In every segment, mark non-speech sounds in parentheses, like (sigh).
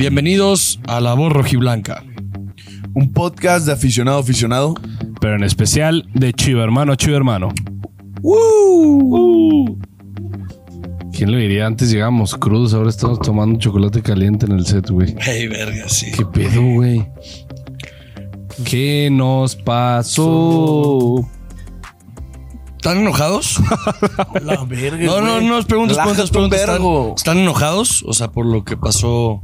Bienvenidos a La Voz Rojiblanca. Un podcast de aficionado a aficionado. Pero en especial de Chivo Hermano, Chivo Hermano. ¿Quién lo diría? Antes llegamos crudos, ahora estamos tomando chocolate caliente en el set, güey. Hey, verga, sí. ¿Qué pedo, güey? ¿Qué nos pasó? ¿Están enojados? (laughs) La verga. No, no, no, es preguntas, preguntas, Relájate un preguntas. ¿Están, vergo. están enojados? O sea, por lo que pasó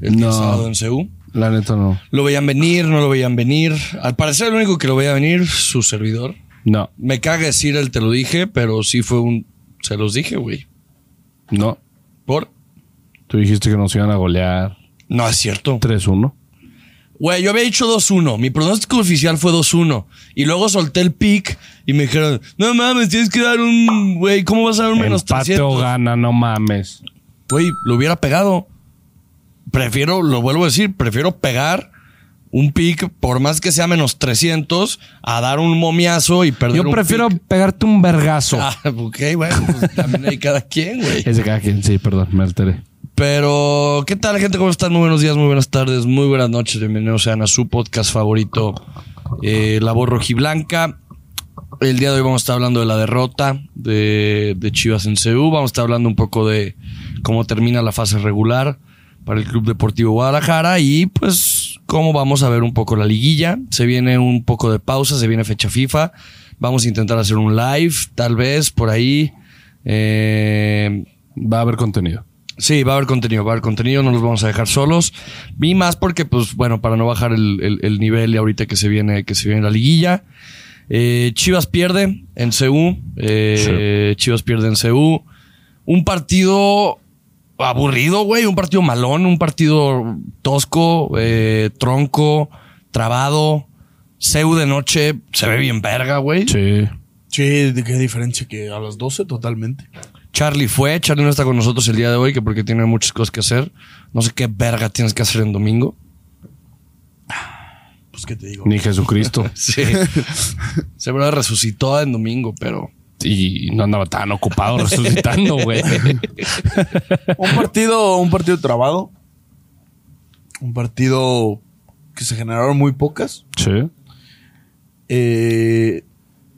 el No. sábado en CEU. La neta no. ¿Lo veían venir? ¿No lo veían venir? Al parecer, el único que lo veía venir, su servidor. No, Me caga decir el te lo dije, pero sí fue un. Se los dije, güey. no. ¿Por? Tú dijiste que nos iban a golear No es cierto. 3-1. Güey, yo había dicho 2-1. Mi pronóstico oficial fue 2-1. Y luego solté el pick y me dijeron, no mames, tienes que dar un. Güey, ¿cómo vas a dar un menos Empate 300? o gana, no mames. Güey, lo hubiera pegado. Prefiero, lo vuelvo a decir, prefiero pegar un pick, por más que sea menos 300, a dar un momiazo y perder Yo un prefiero pick. pegarte un vergazo. Ah, ok, bueno, pues también hay cada quien, güey. Es de cada quien, sí, perdón, me alteré. Pero, ¿qué tal, gente? ¿Cómo están? Muy buenos días, muy buenas tardes, muy buenas noches. Bienvenidos sean a su podcast favorito, eh, La Voz Rojiblanca. El día de hoy vamos a estar hablando de la derrota de, de Chivas en CU. Vamos a estar hablando un poco de cómo termina la fase regular para el Club Deportivo Guadalajara y, pues, cómo vamos a ver un poco la liguilla. Se viene un poco de pausa, se viene fecha FIFA. Vamos a intentar hacer un live, tal vez, por ahí. Eh, Va a haber contenido. Sí, va a haber contenido, va a haber contenido, no los vamos a dejar solos. Y más porque, pues, bueno, para no bajar el, el- el nivel y ahorita que se viene, que se viene la liguilla. Eh, Chivas pierde en CU. eh, Chivas pierde en CU. Un partido aburrido, güey. Un partido malón, un partido tosco, eh, tronco, trabado. CU de noche se ve bien verga, güey. Sí. Sí, de qué diferencia que a las 12 totalmente. Charlie fue, Charlie no está con nosotros el día de hoy, que porque tiene muchas cosas que hacer. No sé qué verga tienes que hacer en domingo. Pues qué te digo. Ni Jesucristo. (laughs) Sí. (laughs) Seguro resucitó en domingo, pero. Y no andaba tan ocupado (laughs) resucitando, güey. Un partido, un partido trabado. Un partido que se generaron muy pocas. Sí. Eh,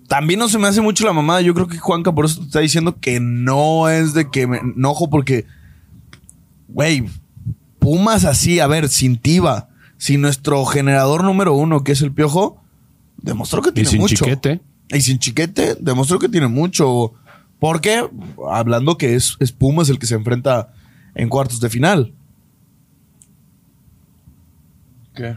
también no se me hace mucho la mamada. Yo creo que Juanca por eso te está diciendo que no es de que me enojo porque, güey, Pumas así, a ver, sin Tiva, sin nuestro generador número uno, que es el Piojo, demostró que Y tiene sin mucho. chiquete. Y sin chiquete, demostró que tiene mucho. Porque, hablando que es, es Pumas el que se enfrenta en cuartos de final. ¿Qué?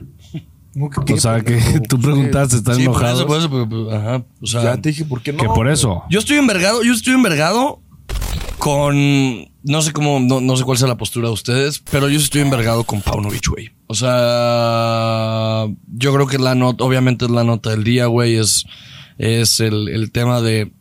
O sea, que tú preguntaste, ¿estás sí, por enojado? eso, por eso, pero, pero, ajá. O sea, Ya te dije, ¿por qué no? Que por eso. yo estoy envergado, yo estoy envergado con. No sé cómo, no, no sé cuál sea la postura de ustedes, pero yo estoy envergado con Paunovic, güey. O sea, yo creo que la nota, obviamente es la nota del día, güey, es, es el, el tema de,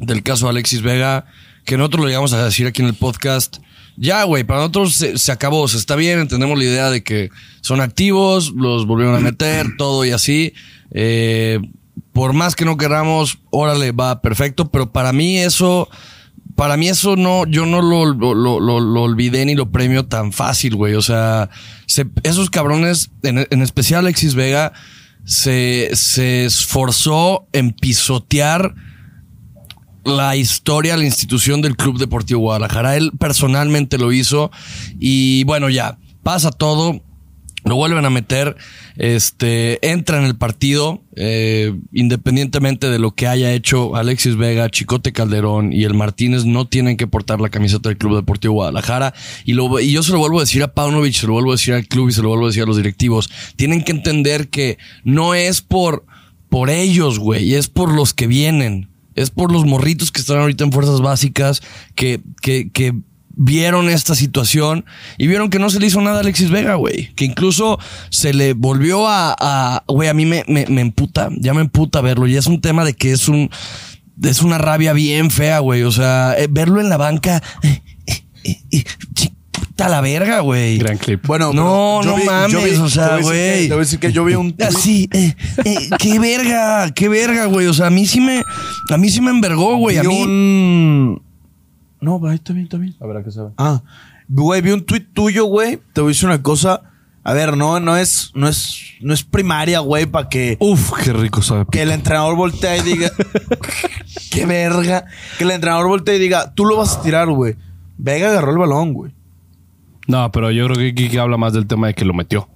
del caso de Alexis Vega, que nosotros lo llegamos a decir aquí en el podcast. Ya, güey, para nosotros se, se acabó, o sea, está bien, entendemos la idea de que son activos, los volvieron a meter, (clears throat) todo y así. Eh, por más que no queramos, órale, va perfecto, pero para mí eso, para mí eso no, yo no lo, lo, lo- lo- lo olvidé ni lo premio tan fácil, güey. O sea, se- esos cabrones, en, en especial Alexis Vega, se, se esforzó en pisotear la historia, la institución del Club Deportivo Guadalajara. Él personalmente lo hizo y bueno, ya pasa todo. Lo vuelven a meter, este, entra en el partido, eh, independientemente de lo que haya hecho Alexis Vega, Chicote Calderón y el Martínez, no tienen que portar la camiseta del Club Deportivo Guadalajara. Y, lo, y yo se lo vuelvo a decir a Paunovic, se lo vuelvo a decir al club y se lo vuelvo a decir a los directivos. Tienen que entender que no es por, por ellos, güey, es por los que vienen. Es por los morritos que están ahorita en fuerzas básicas, que, que, que vieron esta situación y vieron que no se le hizo nada a Alexis Vega, güey. Que incluso se le volvió a, a güey, a mí me, me, me emputa, ya me emputa verlo. Y es un tema de que es un, es una rabia bien fea, güey. O sea, eh, verlo en la banca, eh, eh, eh, eh, puta la verga, güey. Gran clip. Bueno, No, no mames, o sea, güey. Te voy a decir que yo vi un tweet- Así, eh, eh, qué verga, qué verga, güey. O sea, a mí sí me, a mí sí me envergó, güey. A vi mí. un... No, va, está bien, está bien. A ver a qué sabe. Ah, Güey, vi un tuit tuyo, güey. Te voy a decir una cosa. A ver, no, no es, no es, no es primaria, güey, para que, Uf, qué rico sabe. que el entrenador voltee y diga, (laughs) qué verga. Que el entrenador voltee y diga, tú lo vas a tirar, güey. Vega agarró el balón, güey. No, pero yo creo que Kiki habla más del tema de que lo metió.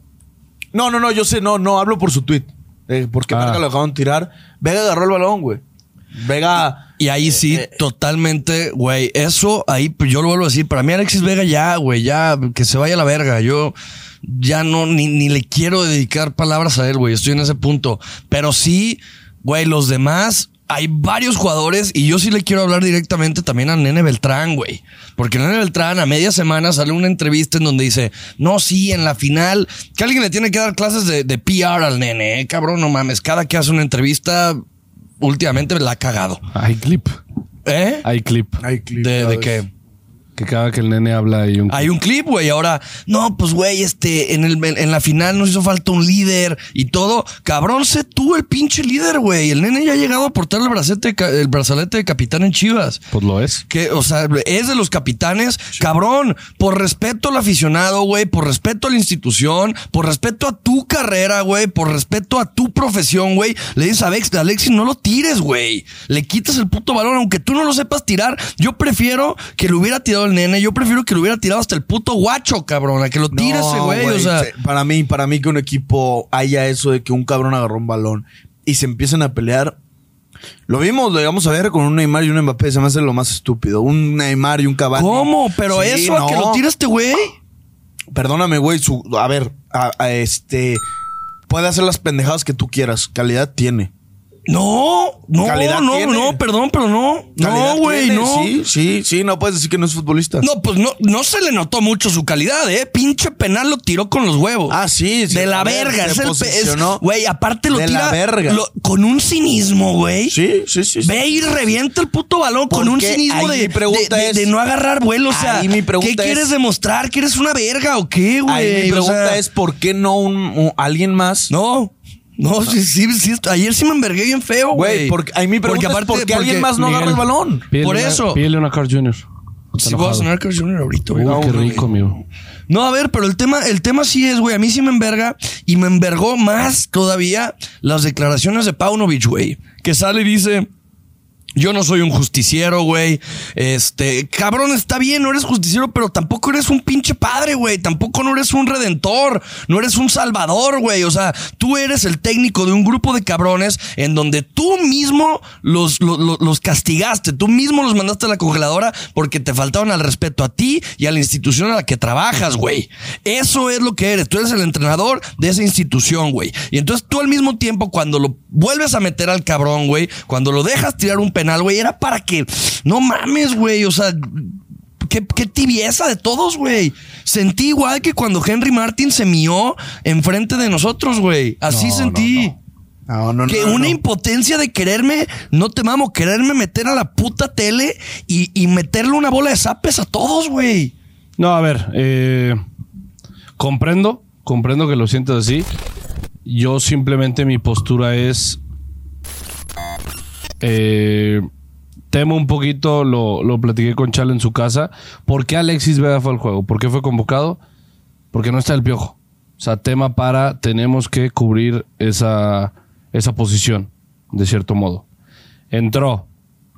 No, no, no, yo sé, no, no, hablo por su tweet. Eh, porque Ah. Verga lo dejaron tirar. Vega agarró el balón, güey. Vega. Y ahí sí, Eh, totalmente, güey. Eso ahí, yo lo vuelvo a decir. Para mí, Alexis Vega ya, güey, ya que se vaya a la verga. Yo ya no, ni, ni le quiero dedicar palabras a él, güey. Estoy en ese punto. Pero sí, güey, los demás. Hay varios jugadores y yo sí le quiero hablar directamente también a Nene Beltrán, güey. Porque Nene Beltrán a media semana sale una entrevista en donde dice, no, sí, en la final, que alguien le tiene que dar clases de, de PR al nene, eh, cabrón, no mames. Cada que hace una entrevista, últimamente la ha cagado. Hay clip. ¿Eh? Hay clip. Hay clip, ¿De, de vez. qué? Que cada que el nene habla hay un Hay un clip, güey. Ahora, no, pues, güey, este, en, el, en la final nos hizo falta un líder y todo. Cabrón, sé tú el pinche líder, güey. El nene ya ha llegado a portar el brazalete, el brazalete de capitán en Chivas. Pues lo es. Que, o sea, es de los capitanes. Cabrón, por respeto al aficionado, güey, por respeto a la institución, por respeto a tu carrera, güey, por respeto a tu profesión, güey, le dices a Alex, Alexis, no lo tires, güey. Le quitas el puto balón, aunque tú no lo sepas tirar. Yo prefiero que lo hubiera tirado nene, yo prefiero que lo hubiera tirado hasta el puto guacho, cabrón, a que lo tire ese No, güey, o sea. se- Para mí, para mí que un equipo haya eso de que un cabrón agarró un balón y se empiecen a pelear. Lo vimos, lo íbamos a ver con un Neymar y un Mbappé. Se me hace lo más estúpido. Un Neymar y un Cavani. ¿Cómo? Pero Sí, eso a que no. lo tire este güey. Perdóname, güey. su- A ver, a- a este. Puede hacer las pendejadas que tú quieras. Calidad tiene. No, no, Calidad no, tiene. no, perdón, pero no. No, güey, no. Sí, sí, sí. No puedes decir que no es futbolista. No, pues no, no se le notó mucho su calidad, ¿eh? Pinche penal lo tiró con los huevos. Ah, sí, sí. De la ver, verga. se Es el Güey, aparte lo de tira la verga. lo- con un cinismo, güey. Sí, sí, sí. sí. Ve y revienta el puto balón con un cinismo de, mi pregunta de- es- de no agarrar vuelo. O sea, ahí mi pregunta ¿qué quieres es- demostrar? ¿Que eres una verga o qué, güey? Mi O pregunta sea, es: ¿por qué no un, un- alguien más? No. No, sí, sí, sí, ayer sí me envergué bien feo, güey. Güey, porque ahí mi pregunta es: ¿por qué alguien más no Miguel, agarra el balón? pídele Por una- eso. Pídele una Carl Jr. Si voy a sonar Carl Jr. ahorita, güey. Vamos, qué rico, amigo. No, a ver, pero el tema, el tema sí es, güey. A mí sí me enverga y me envergó más todavía las declaraciones de Paunovic, güey. Que sale y dice. Yo no soy un justiciero, güey. Este, cabrón, está bien, no eres justiciero, pero tampoco eres un pinche padre, güey. Tampoco no eres un redentor, no eres un salvador, güey. O sea, tú eres el técnico de un grupo de cabrones en donde tú mismo los, los, castigaste, tú mismo los mandaste a la congeladora porque te faltaron al respeto a ti y a la institución a la que trabajas, güey. Eso es lo que eres. Tú eres el entrenador de esa institución, güey. Y entonces tú al mismo tiempo, cuando lo vuelves a meter al cabrón, güey, cuando lo dejas tirar un penal, güey, era para que no mames, güey. O sea, Qué, qué tibieza de todos, güey. Sentí igual que cuando Henry Martin se mió enfrente de nosotros, güey. Así No, sentí. No, no, Que no, una no. impotencia de quererme, no te mamo, quererme meter a la puta tele y, y meterle una bola de zapes a todos, güey. No, a ver, eh, comprendo, comprendo que lo sientas así. Yo simplemente mi postura es... eh, temo un poquito, lo, lo platiqué con Chal en su casa. ¿Por qué Alexis Vega fue al juego? ¿Por qué fue convocado? Porque no está el piojo. O sea, tema para, tenemos que cubrir esa, esa posición, de cierto modo. Entró,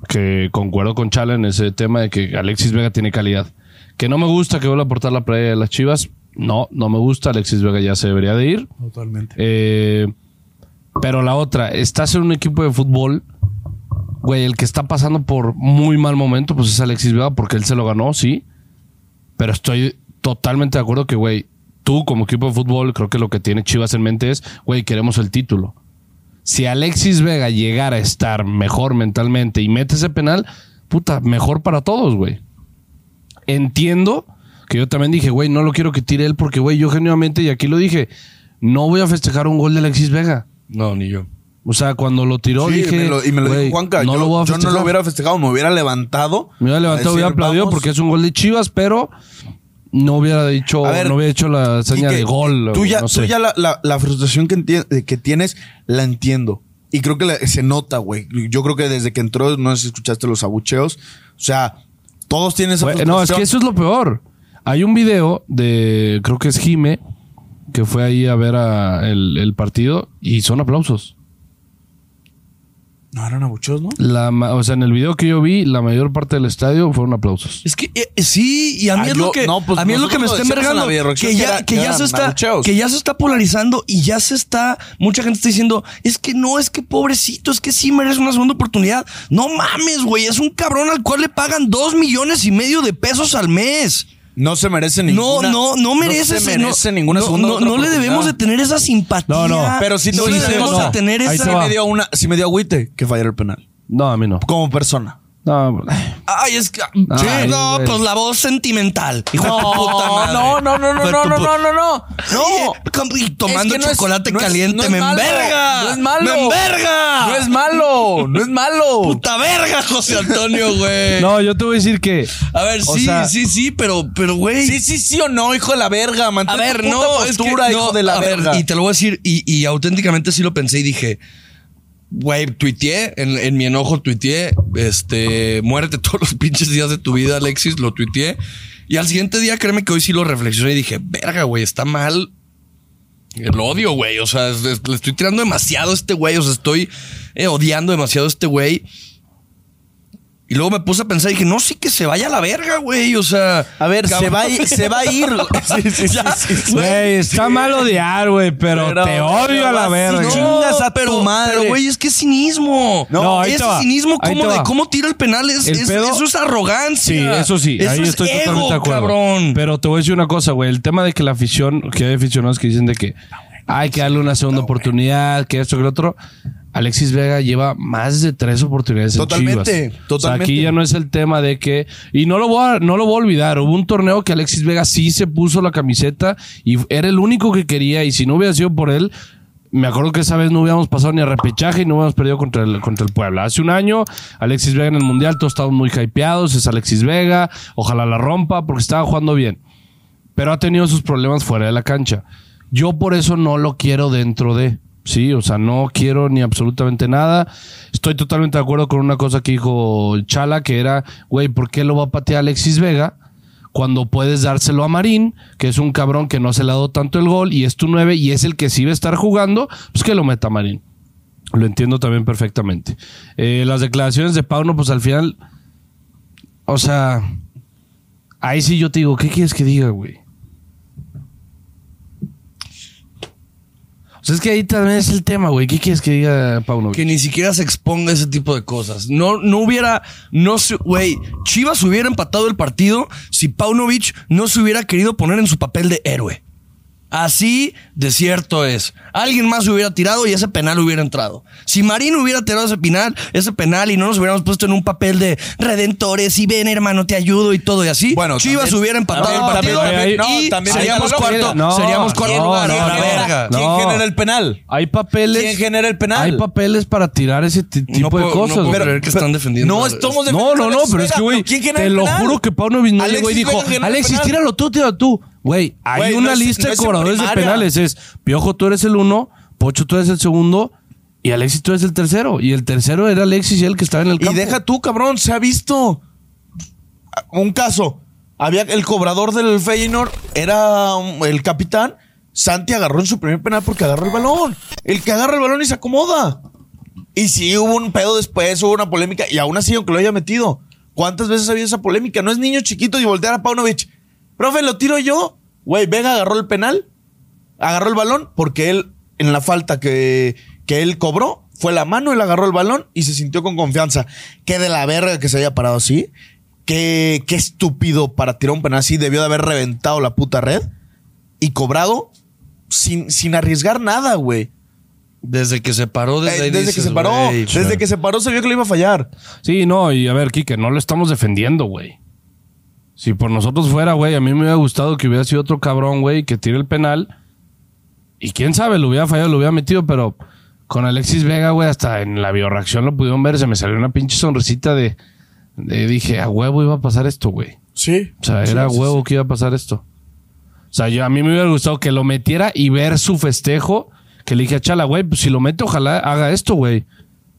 que concuerdo con Chala en ese tema de que Alexis Vega tiene calidad. Que no me gusta que vuelva a aportar la playa de las Chivas. No, no me gusta. Alexis Vega ya se debería de ir. Totalmente. Eh, pero la otra, estás en un equipo de fútbol, güey, el que está pasando por muy mal momento, pues es Alexis Vega porque él se lo ganó, sí. Pero estoy totalmente de acuerdo que, güey, tú como equipo de fútbol, creo que lo que tiene Chivas en mente es, güey, queremos el título. Si Alexis Vega llegara a estar mejor mentalmente y mete ese penal, puta, mejor para todos, güey. Entiendo que yo también dije, güey, no lo quiero que tire él porque, güey, yo genuinamente, y aquí lo dije, no voy a festejar un gol de Alexis Vega. No, ni yo. O sea, cuando lo tiró, Sí, dije. me lo- y me lo "Güey, dijo Juanca. No yo, lo voy a yo no festejar". lo hubiera festejado, me hubiera levantado. Me hubiera levantado, hubiera aplaudido porque es un gol de Chivas, pero no hubiera dicho, ver, no hubiera hecho la seña que de gol. Tú ya, no tú ya la, la- la frustración que, eh, que tienes, la entiendo. Y creo que la- se nota, güey. Yo creo que desde que entró, no sé si escuchaste los abucheos. O sea, todos tienen esa Güey, frustración. no, es que eso es lo peor. Hay un video de, creo que es Jime, que fue ahí a ver a el, el partido y son aplausos. No eran abucheos, ¿no? La, ma- o sea, en el video que yo vi, la mayor parte del estadio fueron aplausos. Es que eh, sí, y a mí Ah, es yo- lo que no, pues a mí es lo que me está en envergando, que que ya que que ya se está abucheos. que ya se está polarizando y ya se está mucha gente está diciendo, es que no, es que pobrecito, es que sí merece una segunda oportunidad. No mames, güey, es un cabrón al cual le pagan dos millones y medio de pesos al mes. No se merece No, ninguna. no, no merece, se ese- merece ninguna no, segunda no, no le debemos de tener esa simpatía. No, no, Pero sí te no le debemos de tener Ahí esa. Sí me dio una, sí me dio agüite que fallara el penal. No, a mí no. Como persona. No, Ay, es que. Ay, Sí, no, güey. pues la voz sentimental. Hijo de tu puta madre. no, no, no, no, de no, no, no, no, no. No. Y, tomando Es que no es- chocolate no es- caliente, no es me enverga. No es malo. Me enverga. No es malo. No es malo. Puta verga, José Antonio, güey. (laughs) no, yo te voy a decir que. A ver, sí, sea- sí, sí, pero, pero, güey. Sí, sí, sí o no, hijo de la verga. A Mantén ver, tu puta no, es que, postura, no, hijo de la a ver, verga. y te lo voy a decir, y, y auténticamente sí lo pensé y dije, güey, tuiteé, en, en mi enojo tuiteé, este, muérete todos los pinches días de tu vida, Alexis, lo tuiteé. Y al siguiente día, créeme que hoy sí lo reflexioné y dije, verga, güey, está mal el odio, güey. O sea, le estoy tirando demasiado a este güey, o sea, estoy eh, odiando demasiado a este güey. Y luego me puse a pensar y dije, no, sí que se vaya a la verga, güey. O sea. A ver, se va, a ir, se va a ir. (laughs) Sí, sí, sí, Ya, sí, sí. Güey, está mal odiar, güey, pero, Pero- te odio a la verga. chingas a pero, tu madre. Pero, güey, es que es cinismo. No, ahí ese te va. cinismo, Ahí ¿cómo, de tira el penal? Es, El es- pedo- eso es arrogancia. Sí, eso sí, Eso ahí es estoy ego, totalmente de acuerdo. cabrón. Pero te voy a decir una cosa, güey. El tema de que la afición, que hay aficionados que dicen de que hay que darle una segunda oportunidad, que esto, que lo otro. Alexis Vega lleva más de tres oportunidades en Totalmente, Chivas. totalmente. O sea, aquí ya no es el tema de que... Y no lo voy a, no lo voy a olvidar. Hubo un torneo que Alexis Vega sí se puso la camiseta y era el único que quería. Y si no hubiera sido por él... Me acuerdo que esa vez no hubiéramos pasado ni a repechaje y no hubiéramos perdido contra el, contra el Puebla. Hace un año, Alexis Vega en el Mundial, todos estábamos muy hypeados. Es Alexis Vega. Ojalá la rompa porque estaba jugando bien. Pero ha tenido sus problemas fuera de la cancha. Yo por eso no lo quiero dentro de. Sí, o sea, no quiero ni absolutamente nada. Estoy totalmente de acuerdo con una cosa que dijo Chala, que era, güey, ¿por qué lo va a patear Alexis Vega? Cuando puedes dárselo a Marín, que es un cabrón que no se le ha dado tanto el gol y es tu 9 y es el que sí va a estar jugando, pues que lo meta Marín. Lo entiendo también perfectamente. Eh, las declaraciones de Pauno, pues al final, o sea, ahí sí yo te digo, ¿qué quieres que diga, güey? O sea, es que ahí también es el tema, güey. ¿Qué quieres que diga Pauno? Que ni siquiera se exponga ese tipo de cosas. No, no hubiera, no se, güey, Chivas hubiera empatado el partido si Paunovic no se hubiera querido poner en su papel de héroe. Así de cierto es. Alguien más hubiera tirado y ese penal hubiera entrado. Si Marín hubiera tirado ese penal, ese penal y no nos hubiéramos puesto en un papel de redentores y ven hermano te ayudo y todo y así, Bueno, Chivas también- hubiera empatado el partido también- no, y también seríamos sería cuarto, No, seríamos cuarto no, lugar. no, a la no. verga. ¿Quién No. genera el penal? Hay papeles. ¿Quién genera el penal? Hay papeles para tirar ese ti- tipo puedo- de no cosas. puedo creer que están defendiendo No estamos No, defendiendo no, no, Alexis pero es que, güey, ¿quién genera te lo juro que Paunovic no llegó y Alexis dijo, Alexis, penal". tíralo tú, tíralo tú. Güey, hay Güey, una no es- lista no de en cobradores de primaria. penales. Es, Piojo, tú eres el uno, Pocho, tú eres el segundo y Alexis, tú eres el tercero. Y el tercero era Alexis y el que estaba en el Y campo. deja tú, cabrón, se ha visto. Un caso. Había el cobrador del Feyenoord, era um, el capitán. Santi agarró en su primer penal porque agarró el balón. El que agarra el balón y se acomoda. Y sí, hubo un pedo después, hubo una polémica. Y aún así, aunque lo haya metido. ¿Cuántas veces ha habido esa polémica? No es niño chiquito y voltear a Paunovic. Profe, lo tiro yo. Güey, Vega agarró el penal. Agarró el balón porque él, en la falta que, que él cobró, fue la mano, él agarró el balón y se sintió con confianza. Qué de la verga que se haya parado así. Qué, qué estúpido para tirar un penal así. Debió de haber reventado la puta red y cobrado sin, sin arriesgar nada, güey. Desde que se paró, desde, Eh, ahí desde que se paró. Desde que se paró se vio que le iba a fallar. Sí, no, y a ver, Quique, no lo estamos defendiendo, güey. Si por nosotros fuera, güey, a mí me hubiera gustado que hubiera sido otro cabrón, güey, que tire el penal. Y quién sabe, lo hubiera fallado, lo hubiera metido, pero con Alexis Vega, güey, hasta en la bioreacción lo pudieron ver, se me salió una pinche sonrisita de, de- dije, a huevo iba a pasar esto, güey. Sí. O sea, era a huevo que iba a pasar esto. O sea, yo, a mí me hubiera gustado que lo metiera y ver su festejo. Que le dije a Chala, güey, pues si lo mete, ojalá haga esto, güey.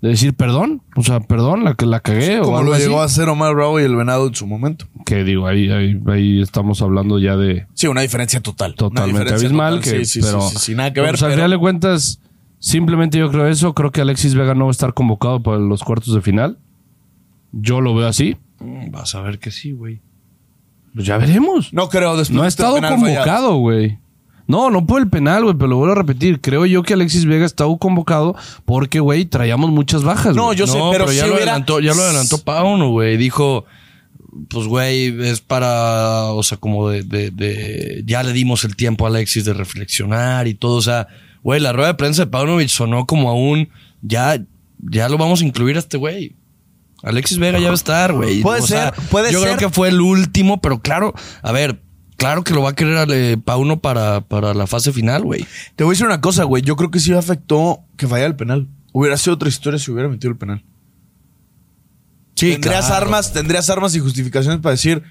De decir perdón, o sea, perdón, la que la cagué o Como algo lo así. llegó a hacer Omar Bravo y el Venado en su momento. Que digo, ahí, ahí, ahí estamos hablando ya de Sí, una diferencia total. Totalmente diferencia abismal. total. Que, sí, sí, pero, sí, sí, sí, nada que ver. pues, al final de cuentas, simplemente yo creo eso. Creo que Alexis Vega no va a estar convocado para los cuartos de final. Yo lo veo así. Vas a ver que sí, güey. Pues ya veremos. No creo después No ha este estado convocado, güey. No, no por el penal, güey, pero lo vuelvo a repetir. Creo yo que Alexis Vega estaba convocado porque, güey, traíamos muchas bajas. No, yo sé, pero ya si lo hubiera- adelantó, ya lo adelantó Pauno, güey. Dijo, pues, güey, es para, o sea, como de, de, de- ya le dimos el tiempo a Alexis de reflexionar y todo. O sea, güey, la rueda de prensa de Paunovic sonó como a un, ya, ya lo vamos a incluir a este güey. Alexis Vega ya va a estar, güey. Puede O sea, ser, puede yo ser. creo que fue el último, pero claro, a ver, claro que lo va a querer eh, Pauno para, para la fase final, güey. Te voy a decir una cosa, güey. Yo creo que sí afectó que fallara el penal. Hubiera sido otra historia si hubiera metido el penal. Sí, tendrías claro. armas, tendrías armas y justificaciones para decir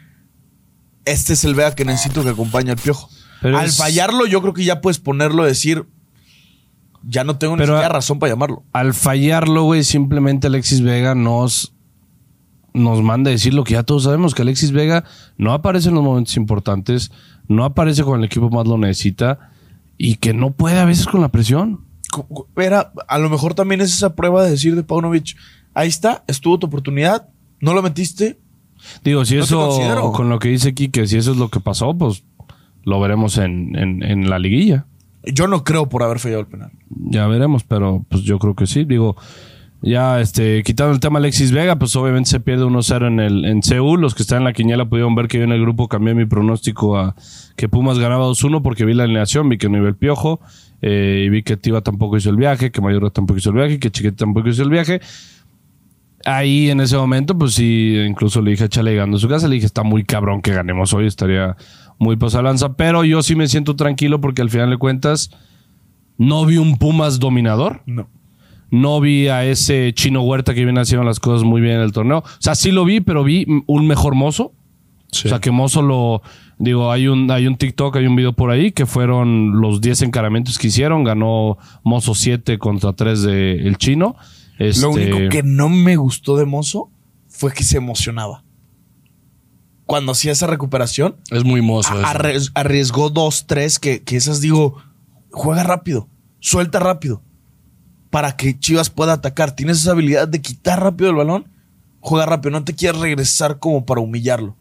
este es el Vega que necesito que acompañe al piojo. Pero Al es- fallarlo, yo creo que ya puedes ponerlo, decir ya no tengo ni siquiera razón para llamarlo. Al fallarlo, güey, simplemente Alexis Vega nos, nos manda a decir lo que ya todos sabemos, que Alexis Vega no aparece en los momentos importantes, no aparece cuando el equipo más lo necesita y que no puede a veces con la presión. Era, a lo mejor también es esa prueba de decir de Paunovic, ahí está, estuvo tu oportunidad, no lo metiste. Digo, si No eso, con lo que dice aquí, que si eso es lo que pasó, pues lo veremos en, en, en la liguilla. Yo no creo por haber fallado el penal. Ya veremos, pero pues yo creo que sí. Digo, ya este, quitando el tema Alexis Vega, pues obviamente se pierde 1-0 en el en Seúl. Los que están en la quiniela pudieron ver que yo en el grupo cambié mi pronóstico a que Pumas ganaba 2-1 porque vi la alineación, vi que no iba el piojo, eh, y vi que Tiva tampoco hizo el viaje, que Mayorga tampoco hizo el viaje, que Chiquete tampoco hizo el viaje. Ahí en ese momento, pues sí, incluso le dije a Chale llegando a su casa, le dije, está muy cabrón que ganemos hoy, estaría muy pasalanza, pero yo sí me siento tranquilo porque al final de cuentas no vi un Pumas dominador, No. No vi a ese chino Huerta que viene haciendo las cosas muy bien en el torneo. O sea, sí lo vi, pero vi un mejor mozo. O sea, que Mozo lo. Digo, hay un, hay un TikTok, hay un video por ahí que fueron los 10 encaramientos que hicieron. Ganó Mozo 7 contra 3 de el chino. Este, Lo único que no me gustó de Mozo fue que se emocionaba. Cuando hacía esa recuperación, Es muy mozo eso. arriesgó dos, tres, que, que esas digo, juega rápido, suelta rápido, para que Chivas pueda atacar. Tienes esa habilidad de quitar rápido el balón, juega rápido, no te quieres regresar como para humillarlo.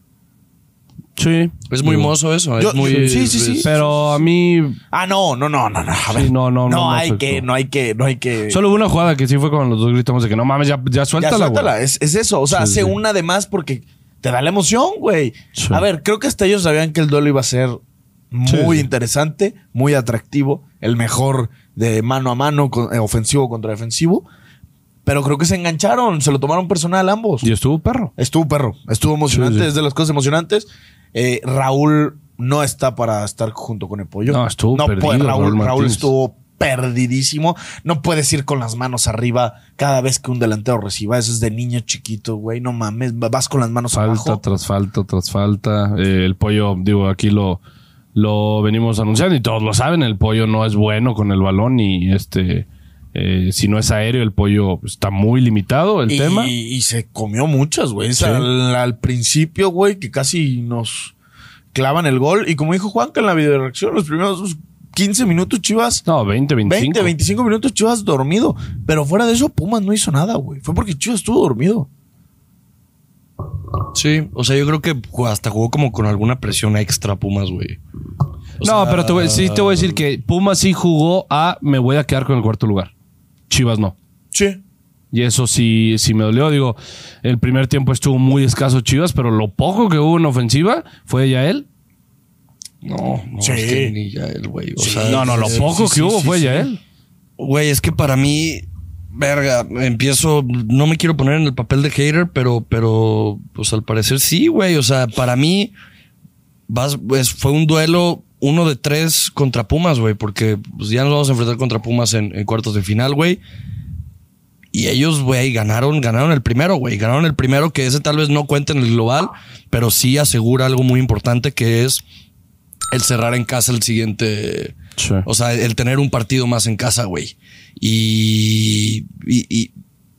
Sí. Es muy mozo eso. Yo- es muy, sí, sí, sí. Pero a mí. Ah, no, no, no, no, no. A ver, Sí, no, no, no, no hay afectó. que, no hay que, no hay que. Solo hubo una jugada que sí fue cuando los dos gritamos de que no mames, ya, ya ya suéltala. suéltala, güey. es, es eso. O sea, Sí, hace sí. una de más porque te da la emoción, güey. Sí. A ver, creo que hasta ellos sabían que el duelo iba a ser muy interesante, muy atractivo, el mejor de mano a mano, con- eh, ofensivo contra defensivo. Pero creo que se engancharon, se lo tomaron personal ambos. Y estuvo perro. Estuvo perro, estuvo emocionante, Sí, sí. es de las cosas emocionantes. Eh, Raúl no está para estar junto con el pollo. No, estuvo perdido, puede, Raúl, Raúl estuvo perdidísimo. No puedes ir con las manos arriba cada vez que un delantero reciba. Eso es de niño chiquito, güey. No mames, vas con las manos Falta abajo. tras falta tras falta. Eh, el pollo, digo, aquí lo, lo venimos anunciando y todos lo saben. El pollo no es bueno con el balón y este. eh, si no es aéreo, el pollo está muy limitado el y, tema. y se comió muchas, güey. Sí. Al, al principio, güey, que casi nos clavan el gol. Y como dijo Juanca en la videoreacción, los primeros 15 minutos Chivas No, 20, 25. 20, 25 minutos Chivas dormido. Pero fuera de eso, Pumas no hizo nada, güey. Fue porque Chivas estuvo dormido. Sí, o sea, yo creo que hasta jugó como con alguna presión extra Pumas, güey. O no, sea, pero te voy- sí te voy a decir que Pumas sí jugó a me voy a quedar con el cuarto lugar. Chivas no. Sí. Y eso sí, sí me dolió. Digo, el primer tiempo estuvo muy escaso Chivas, pero lo poco que hubo en ofensiva fue ya él. No, no, Sí. es que ni güey. O Sí. sea, No, no, lo poco sí, que sí, hubo sí, fue sí. ya él. Güey, es que para mí, verga, empiezo, no me quiero poner en el papel de hater, pero, pero, pues al parecer sí, güey. O sea, para mí, vas, pues, fue un duelo uno de tres contra Pumas, güey, porque pues, ya nos vamos a enfrentar contra Pumas en, en cuartos de final, güey. Y ellos, güey, ganaron, ganaron el primero, güey. Ganaron el primero, que ese tal vez no cuenta en el global, pero sí asegura algo muy importante que es el cerrar en casa el siguiente. Sí. O sea, el tener un partido más en casa, güey. Y, y, y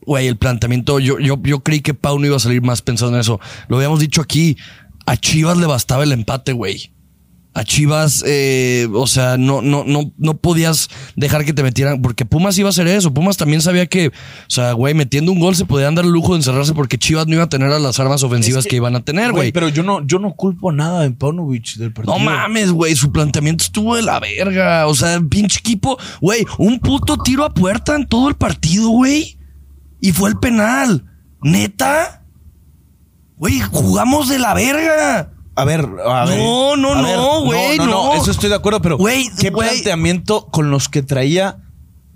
güey, el planteamiento, yo, yo, yo creí que Pau no iba a salir más pensando en eso. Lo habíamos dicho aquí, a Chivas le bastaba el empate, güey. A Chivas, eh, o sea, no, no, no, no podías dejar que te metieran, porque Pumas iba a hacer eso. Pumas también sabía que, o sea, güey, metiendo un gol se podían dar el lujo de encerrarse porque Chivas no iba a tener a las armas ofensivas Es que, que, iban a tener, Güey, güey. pero yo no, yo no culpo nada de Paunovic del partido. No mames, güey, su planteamiento estuvo de la verga. O sea, pinche equipo, güey, un puto tiro a puerta en todo el partido, güey. Y fue el penal. ¿Neta? Güey, jugamos de la verga. A ver, a ver. No, no, A no, güey, no. Eso estoy de acuerdo, pero Güey, ¿qué planteamiento con los que traía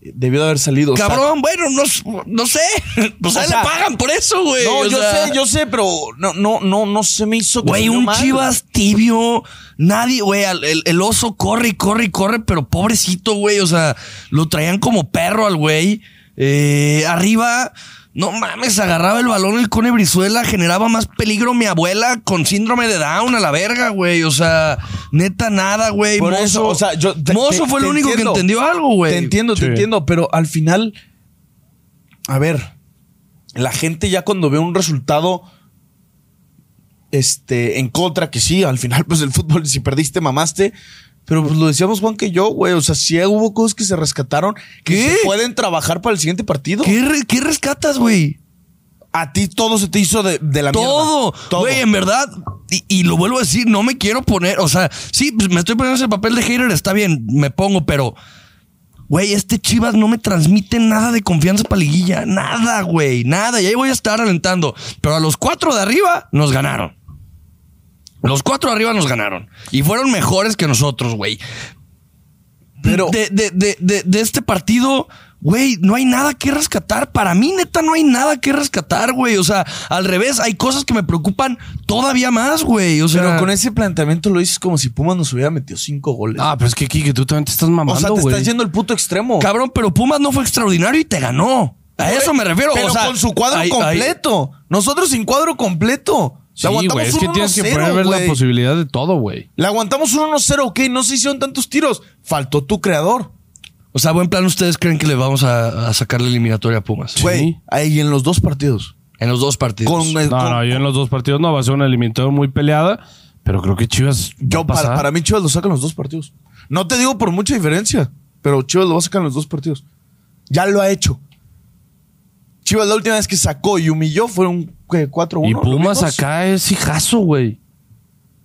debió de haber salido? O sea, Cabrón, bueno, no, no sé. (laughs) Pues O sea, le pagan por eso, güey. no, O yo sea, sé, yo sé, pero no, no, no, no se me hizo Güey, un mal. Chivas tibio. Nadie, güey, el oso corre y corre y corre, pero pobrecito, güey. O sea, lo traían como perro al güey. Eh, arriba, no mames, agarraba el balón el Cone Brizuela, generaba más peligro mi abuela con síndrome de Down a la verga, güey. O sea, neta nada, güey. Por Mozo, eso, o sea, yo te- Mozo te- fue el único entiendo. que entendió algo, güey. Te entiendo, Sí. te entiendo, pero al final, a ver, la gente ya cuando ve un resultado este, en contra, que sí, al final, pues el fútbol, si perdiste, mamaste. Pero pues lo decíamos Juan que yo, güey. O sea, sí hubo cosas que se rescataron que ¿Qué? se pueden trabajar para el siguiente partido. ¿Qué, re- qué rescatas, güey? A ti todo se te hizo de, de la Todo, mierda. Todo. güey, en verdad, y, y lo vuelvo a decir, no me quiero poner, o sea, sí, pues me estoy poniendo ese papel de hater, está bien, me pongo, pero, güey, este Chivas no me transmite nada de confianza para liguilla, nada, güey, nada, y ahí voy a estar alentando, pero a los cuatro de arriba nos ganaron. Los cuatro arriba nos ganaron. Y fueron mejores que nosotros, güey. Pero- de, de, de, de, de este partido, güey, no hay nada que rescatar. Para mí, neta, no hay nada que rescatar, güey. O sea, al revés, hay cosas que me preocupan todavía más, güey. O sea, Pero con ese planteamiento lo dices como si Pumas nos hubiera metido cinco goles. Ah, pero es que Kike, tú también te estás o mamando, sea, te güey. estás yendo el puto extremo. cabrón, pero Pumas no fue extraordinario y te ganó. A eso me refiero. Pero o sea, con su cuadro hay- hay- completo. Nosotros sin cuadro completo. Sí, aguantamos güey, es que tienes que 1-0, poder ver la posibilidad de todo, güey. Le aguantamos un 1-0, ok. No se hicieron tantos tiros. Faltó tu creador. O sea, buen plan, ¿ustedes creen que le vamos a, a sacar la eliminatoria a Pumas? Güey, ahí en los dos partidos. En los dos partidos. Con, No, con- no, yo en los dos partidos no va a ser una eliminatoria muy peleada, pero creo que Chivas. va yo a pasar. para, para mí Chivas lo saca en los dos partidos. No te digo por mucha diferencia, pero Chivas lo va a sacar en los dos partidos. Ya lo ha hecho. Chivas la última vez que sacó y humilló fue un ¿qué? 4-1. Y ¿lo Pumas acá es hijazo, güey.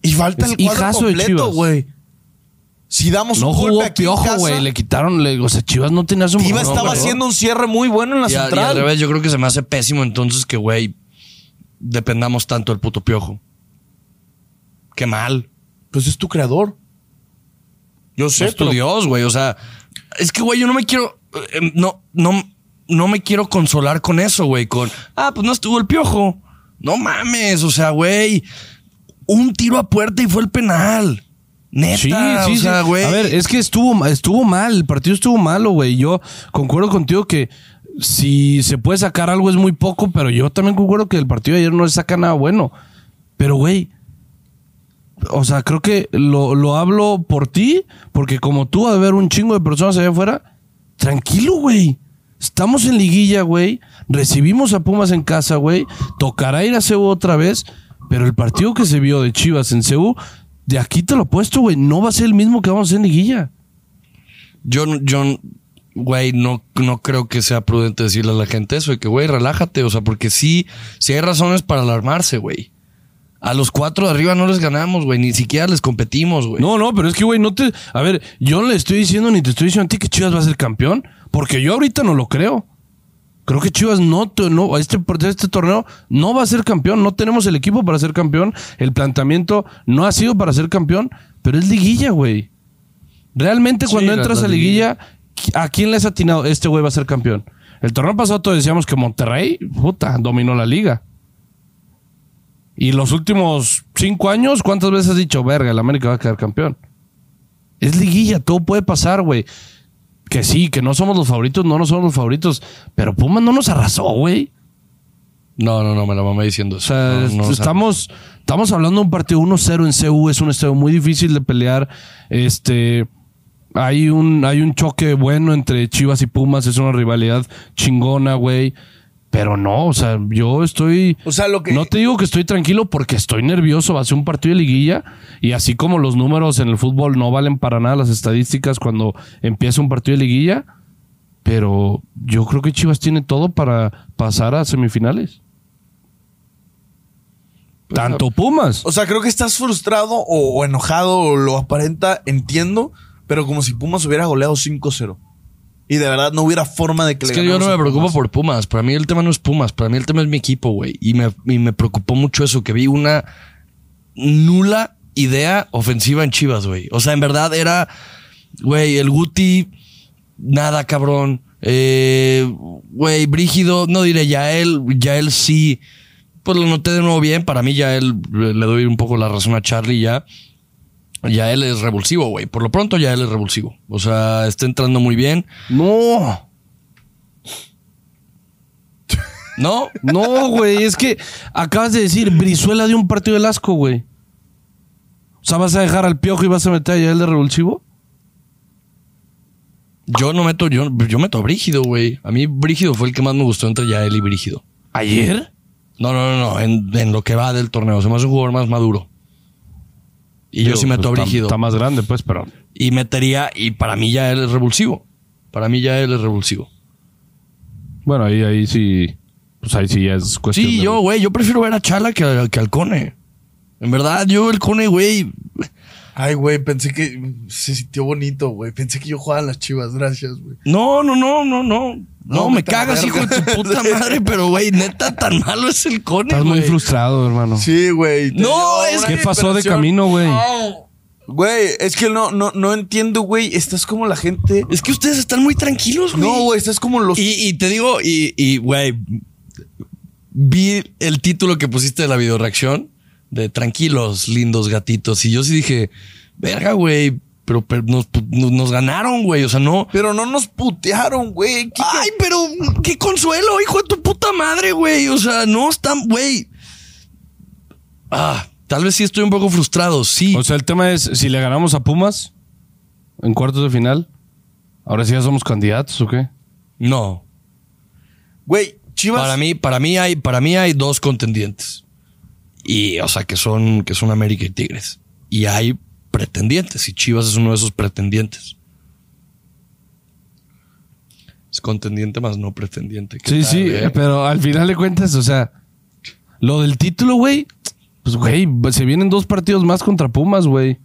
Y falta Es el cuadro hijazo completo, Chivas. güey. Si damos No un jugó golpe aquí piojo, güey. Le quitaron. Le, o sea, Chivas no tenía su mejor estaba haciendo un cierre muy bueno en la Y, a- y central. al revés, yo creo que se me hace pésimo entonces que, güey, dependamos tanto del puto piojo. Qué mal. Pues es tu creador. Yo sé, es tu Dios, güey. O sea, es que, güey, yo no me quiero. eh, no, no, no me quiero consolar con eso, güey. Con, ah, pues no estuvo el piojo. No mames, o sea, güey. Un tiro a puerta y fue el penal. Neta, Sí, sí, o sí. sea, güey. A ver, es que estuvo, estuvo mal. El partido estuvo malo, güey. Yo concuerdo contigo que si se puede sacar algo es muy poco, pero yo también concuerdo que el partido de ayer no le saca nada bueno. Pero, güey. O sea, creo que lo, lo hablo por ti, porque como tú, a ver un chingo de personas allá afuera, tranquilo, güey. Estamos en liguilla, güey. Recibimos a Pumas en casa, güey. Tocará ir a CEU otra vez. Pero el partido que se vio de Chivas en CEU, de aquí te lo he puesto, güey. No va a ser el mismo que vamos a hacer en liguilla. Yo, yo, güey, no, no creo que sea prudente decirle a la gente eso, de que, güey, relájate, o sea, porque sí, sí hay razones para alarmarse, güey. A los cuatro de arriba no les ganamos, güey, ni siquiera les competimos, güey. No, no, pero es que, güey, no te. A ver, yo no le estoy diciendo ni te estoy diciendo a ti que Chivas va a ser campeón, porque yo ahorita no lo creo. Creo que Chivas no, no este, este torneo no va a ser campeón. No tenemos el equipo para ser campeón. El planteamiento no ha sido para ser campeón, pero es liguilla, güey. Realmente Sí, cuando entras a liguilla, ¿a quién le has atinado? Este güey va a ser campeón. El torneo pasado todos decíamos que Monterrey, puta, dominó la liga. Y los últimos cinco años, ¿cuántas veces has dicho, verga, el América va a quedar campeón? Es liguilla, todo puede pasar, güey. Que sí, que no somos los favoritos, no, no somos los favoritos. Pero Pumas no nos arrasó, güey. No, no, no, me la mamé diciendo O eso. sea, No, no, o sea, estamos, estamos hablando de un partido 1-0 en CU, es un estadio muy difícil de pelear. Este, hay un, hay un choque bueno entre Chivas y Pumas, es una rivalidad chingona, güey. Pero no, o sea, yo estoy. O sea, lo que. No te digo que estoy tranquilo porque estoy nervioso. Va a ser un partido de liguilla. Y así como los números en el fútbol no valen para nada las estadísticas cuando empieza un partido de liguilla. Pero yo creo que Chivas tiene todo para pasar a semifinales. Tanto Pumas. O sea, creo que estás frustrado o, o enojado o lo aparenta, entiendo, pero como si Pumas hubiera goleado 5-0. Y de verdad no hubiera forma de que Es le que yo no me preocupo Pumas. por Pumas. Para mí el tema no es Pumas. Para mí el tema es mi equipo, güey. Y me, y me preocupó mucho eso, que vi una nula idea ofensiva en Chivas, güey. O sea, en verdad era, güey, el Guti, nada, cabrón. Eh, Güey, Brígido, no diré ya él, ya él sí. Pues lo noté de nuevo bien. Para mí ya él le le doy un poco la razón a Charlie ya. Ya él es revulsivo, güey. Por lo pronto ya él es revulsivo. O sea, está entrando muy bien. No. ¿No? (laughs) No, güey. Es que acabas de decir Brizuela de un partido del asco, güey. O sea, ¿vas a dejar al piojo y vas a meter a Yael de revulsivo? Yo no meto, yo, yo meto a Brígido, güey. A mí Brígido fue el que más me gustó entre Yael y Brígido. ¿Ayer? No, no, no, no. En, en lo que va del torneo. Se me hace un jugador más maduro. Y yo sí meto a pues, está- Brígido. Está más grande, pues, pero. Y metería, y para mí ya él es revulsivo. Para mí ya él es revulsivo. Bueno, ahí, ahí sí. Pues ahí sí ya es cuestión. Sí, de- yo, güey, yo prefiero ver a Chala que, a- que al Cone. En verdad, yo el Cone, güey. Ay, güey, pensé que se sintió bonito, güey. Pensé que yo jugaba en las chivas. Gracias, güey. No, no, no, no, no. No, No, me a cagas, hijo de tu puta (laughs) madre, pero güey, neta, tan malo es el Cone, Estás muy güey. frustrado, hermano. Sí, güey. No, es una ¿Qué pasó de camino, güey? Güey, es que no, no, no entiendo, güey. Estás como la gente. Es que ustedes están muy tranquilos, güey. No, güey, estás como los. Y, y te digo, y, y, güey, vi el título que pusiste de la videoreacción de tranquilos, lindos gatitos. Y yo sí dije, verga, güey, pero, pero nos, nos- nos ganaron, güey. O sea, no. Pero no nos putearon, güey. ¿Qué- Ay, pero qué consuelo, hijo de tu puta madre, güey. O sea, no están, güey. Ah, tal vez sí estoy un poco frustrado, sí. O sea, el tema es: si le ganamos a Pumas en cuartos de final, ahora sí ya somos candidatos o qué? no. Güey, Chivas. Para mí, para mí hay, para mí hay dos contendientes. Y, o sea, que son, que son América y Tigres. Y hay pretendientes. Y Chivas es uno de esos pretendientes. Es contendiente más no pretendiente. ¿Qué Sí, tal, sí, eh? pero al final de cuentas, o sea, lo del título, güey, pues, güey, se vienen dos partidos más contra Pumas, güey.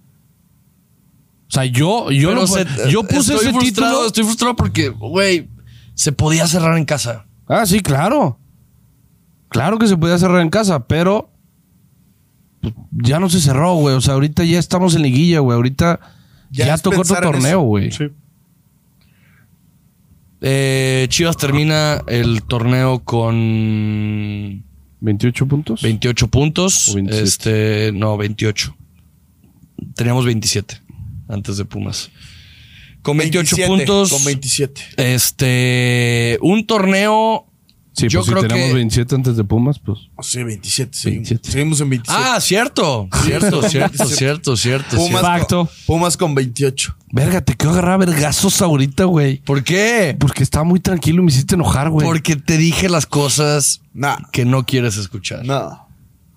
O sea, yo, yo, Pero no- se- yo puse ese título. Estoy frustrado porque, güey, se podía cerrar en casa. Ah, sí, claro. Claro que se podía cerrar en casa, pero ya no se cerró, güey. O sea, ahorita ya estamos en liguilla, güey. Ahorita ya, es tocó otro torneo, güey. Sí. Eh, Chivas termina el torneo con 28 puntos. 28 puntos. O 27. Este, no, 28. Teníamos 27 antes de Pumas. Con 28 27, puntos. Con 27. Este, un torneo. Sí, yo pues si creo tenemos que- 27 antes de Pumas, pues. Sí, 27. Seguimos, 27. seguimos en 27. Ah, cierto. (laughs) Cierto, cierto, cierto, cierto. Pumas. Facto. Con, Pumas con 28. Verga, te quiero agarrar a vergazos ahorita, güey. ¿Por qué? Porque estaba muy tranquilo y me hiciste enojar, güey. Porque te dije las cosas Nah. que no quieres escuchar. No.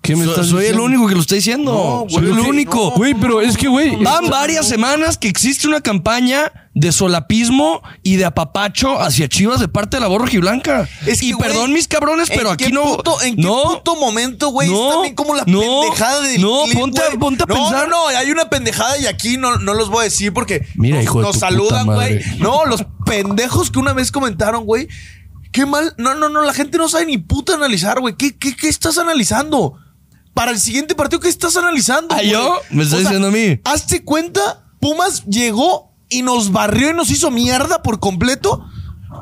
¿Qué me So- estás soy el diciendo? único que lo está diciendo. No, soy güey, el que- único. Güey, pero es que, güey. Van varias semanas que existe una campaña de solapismo y de apapacho hacia Chivas de parte de la borra rojiblanca. Es que, y güey, perdón, mis cabrones, pero ¿En aquí qué no. puto- ¿En qué no, puto momento, güey? No, es también como la no, pendejada del no, clip, ponte a- güey. ponte a No, pensar. No, no, hay una pendejada y aquí no, no los voy a decir porque Mira, nos, hijo de nos tu puta saludan, güey. No, los pendejos que una vez comentaron, güey. Qué mal. No, no, no, la gente no sabe ni puta analizar, güey. ¿Qué, qué, ¿Qué estás analizando? Para el siguiente partido, ¿qué estás analizando? ¿Ah, yo? ¿Me estás diciendo a mí? Hazte cuenta, Pumas llegó y nos barrió y nos hizo mierda por completo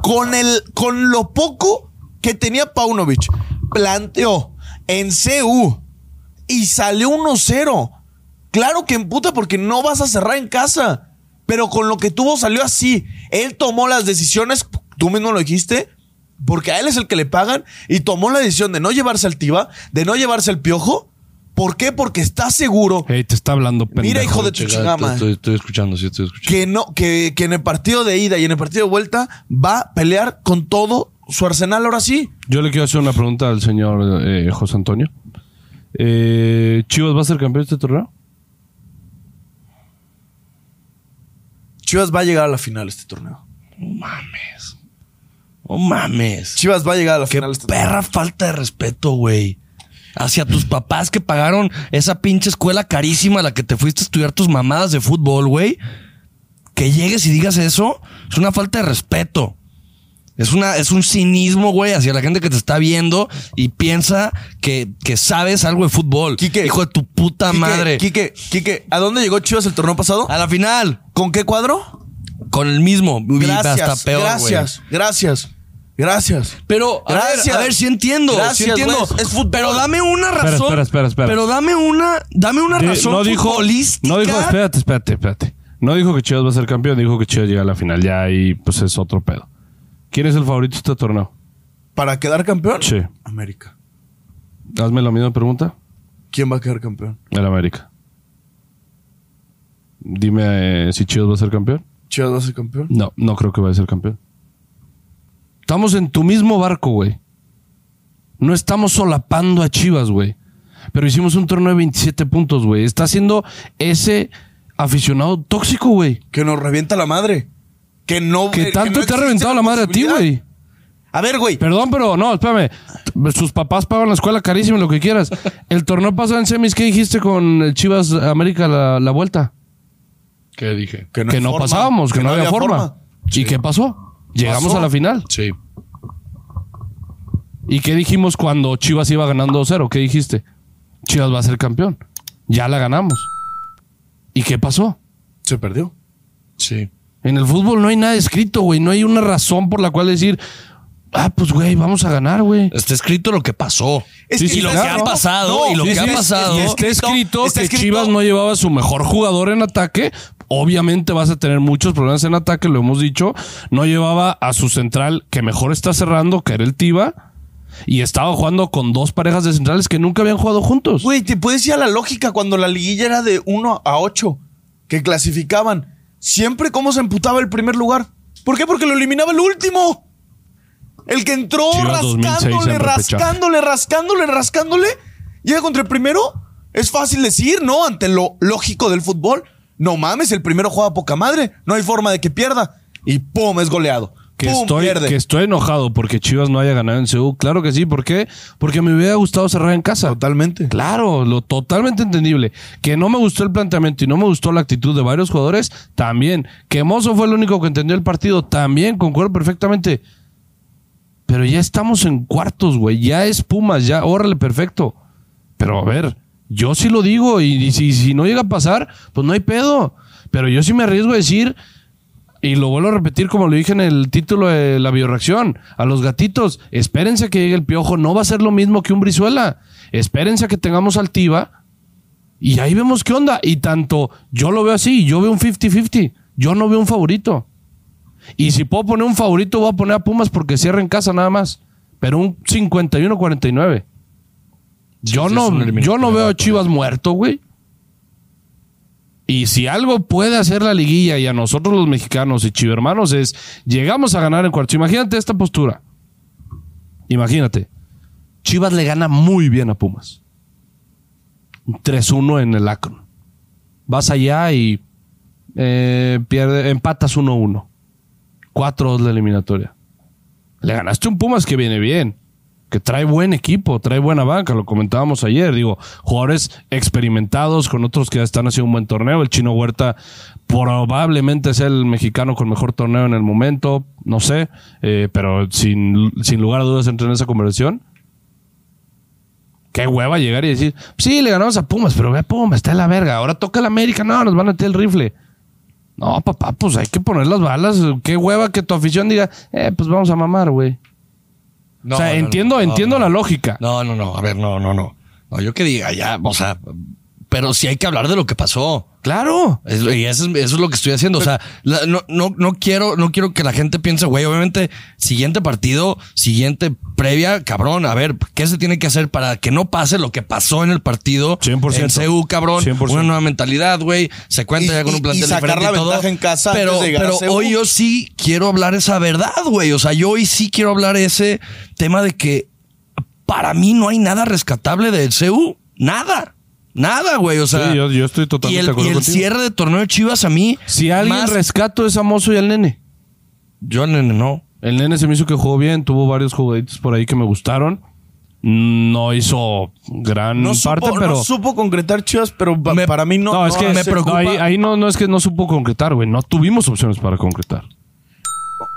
con el con lo poco que tenía Paunovic. Planteó en CU y salió 1-0. Claro que emputa porque no vas a cerrar en casa. Pero con lo que tuvo salió así. Él tomó las decisiones, tú mismo lo dijiste, porque a él es el que le pagan y tomó la decisión de no llevarse al Tiva, de no llevarse al Piojo. ¿Por qué? Porque está seguro Hey, te está hablando, pendejo. Mira, hijo de tu. Estoy, estoy escuchando, sí, estoy escuchando. que no, que, que en el partido de ida y en el partido de vuelta va a pelear con todo su arsenal ahora sí. Yo le quiero hacer una pregunta al señor eh, José Antonio. Eh, ¿Chivas va a ser campeón de este torneo? Chivas va a llegar a la final de este torneo. No mames. No mames. Chivas va a llegar a la Qué final este perra falta de respeto, güey. Hacia tus papás que pagaron esa pinche escuela carísima a la que te fuiste a estudiar tus mamadas de fútbol, güey. Que llegues y digas eso es una falta de respeto. Es, una, es un cinismo, güey, hacia la gente que te está viendo y piensa que, que sabes algo de fútbol. Quique. Hijo de tu puta Quique, madre. Quique, Quique, ¿a dónde llegó Chivas el torneo pasado? A la final, ¿Con qué cuadro? con el mismo. Gracias, hasta peor, gracias, gracias, gracias. Pero, a Gracias. ver, a ver, sí entiendo. sí Gracias, entiendo. güey, es fútbol. Pero dame una razón. espera, espera, espera. Pero dame una, dame una razón no dijo, futbolística. no dijo, espérate, espérate, espérate. No dijo que Chivas va a ser campeón, dijo que Chivas llega a la final. Ya ahí, pues es otro pedo. ¿Quién es el favorito de este torneo? ¿Para quedar campeón? Sí. América. Hazme la misma pregunta. ¿Quién va a quedar campeón? El América. Dime eh, si Chivas va a ser campeón. ¿Chivas va a ser campeón? No, no creo que vaya a ser campeón. Estamos en tu mismo barco, güey. No estamos solapando a Chivas, güey. Pero hicimos un torneo de 27 puntos, güey. Está siendo ese aficionado tóxico, güey. Que nos revienta la madre. Que no. Que eh, tanto no te ha reventado la madre a ti, güey. A ver, güey. Perdón, pero no, espérame. Sus papás pagan la escuela carísima, lo que quieras. (laughs) El torneo pasado en semis, ¿qué dijiste con el Chivas América la, la vuelta? ¿Qué dije? Que no forma, pasábamos, que, no, había, forma. Sí. ¿Y qué pasó? Llegamos Pasó. a la final. Sí. ¿Y qué dijimos cuando Chivas iba ganando 2-0? ¿Qué dijiste? Chivas va a ser campeón. Ya la ganamos. ¿Y qué pasó? Se perdió. Sí. En el fútbol no hay nada escrito, güey. No hay una razón por la cual decir, ah, pues, güey, vamos a ganar, güey. Está escrito lo que pasó. Es Sí, que sí, y lo claro. que ha pasado, No, y lo sí, que sí, ha es- pasado. Y está escrito está que escrito- Chivas no llevaba a su mejor jugador en ataque. Obviamente vas a tener muchos problemas en ataque, lo hemos dicho. No llevaba a su central, que mejor está cerrando, que era el Tiva. Y estaba jugando con dos parejas de centrales que nunca habían jugado juntos. Güey, te puedes ir a la lógica cuando la liguilla era de 1 a 8, que clasificaban. Siempre cómo se emputaba el primer lugar. ¿Por qué? Porque lo eliminaba el último. El que entró Chivas 2006 rascándole, rascándole, rascándole, rascándole. Llega contra el primero. Es fácil decir, ¿no? Ante lo lógico del fútbol. No mames, el primero juega poca madre. No hay forma de que pierda. Y pum, es goleado. Que pum, estoy, pierde. que estoy enojado porque Chivas no haya ganado en Seúl. Claro que sí. ¿Por qué? Porque me hubiera gustado cerrar en casa. Totalmente. Claro, lo totalmente entendible. Que no me gustó el planteamiento y no me gustó la actitud de varios jugadores, también. Que Mozo fue el único que entendió el partido, también, concuerdo perfectamente. Pero ya estamos en cuartos, güey. Ya es Pumas, ya, órale, perfecto. Pero a ver, yo sí lo digo y, si no llega a pasar, pues no hay pedo. Pero yo sí me arriesgo a decir, y lo vuelvo a repetir como lo dije en el título de la bioreacción, a los gatitos, espérense a que llegue el piojo, no va a ser lo mismo que un brizuela. Espérense a que tengamos altiva y ahí vemos qué onda. Y tanto yo lo veo así, yo veo un 50-50, yo no veo un favorito. Y si puedo poner un favorito, voy a poner a Pumas porque cierra en casa nada más. Pero un 51-49. Yo sí, no, yo no veo a. Chivas muerto, güey. Y si algo puede hacer la liguilla y a nosotros los mexicanos y chivermanos es llegamos a ganar en cuartos. Imagínate esta postura. Imagínate. Chivas le gana muy bien a Pumas. Un 3-1 en el Akron. Vas allá y eh, pierde, empatas 1-1. 4-2 la eliminatoria. Le ganaste un Pumas que viene bien. Que trae buen equipo, trae buena banca, lo comentábamos ayer. Digo, jugadores experimentados con otros que están haciendo un buen torneo. El Chino Huerta probablemente sea el mexicano con mejor torneo en el momento, no sé, eh, pero sin, sin lugar a dudas entra en esa conversación. Qué hueva llegar y decir, sí, le ganamos a Pumas, pero ve a Pumas, está en la verga. Ahora toca el América, no, nos van a meter el rifle. No, papá, pues hay que poner las balas. Qué hueva que tu afición diga, eh, pues vamos a mamar, güey. No, o sea, no, entiendo, no, entiendo la lógica. No, no, no. A ver, no, no, no. No, yo que diga, ya, o sea, pero sí hay que hablar de lo que pasó. Claro. Es- y eso es, eso es lo que estoy haciendo. O sea, la- no, no, no quiero, no quiero que la gente piense, güey, obviamente, siguiente partido, siguiente previa, cabrón, a ver, ¿qué se tiene que hacer para que no pase lo que pasó en el partido 100%. en CU, cabrón? 100%. Una nueva mentalidad, güey. Se cuenta Y- ya con un plantel y sacar diferente la y todo. ventaja en casa pero, antes de llegar a pero hoy yo sí quiero hablar esa verdad, güey. O sea, yo hoy sí quiero hablar ese tema de que para mí no hay nada rescatable del CU. Nada. Nada, güey. O sea, Sí, yo, yo estoy y totalmente el, de acuerdo y el contigo. cierre de torneo de Chivas a mí. Si alguien más- rescato es a Mozo y al nene. Yo al nene no. El nene se me hizo que jugó bien, tuvo varios jugaditos por ahí que me gustaron. No hizo gran No parte, supo, pero. no supo concretar Chivas, pero Me- para mí no. No, es que me preocupa- no, ahí, ahí no, no es que no supo concretar, güey. No tuvimos opciones para concretar.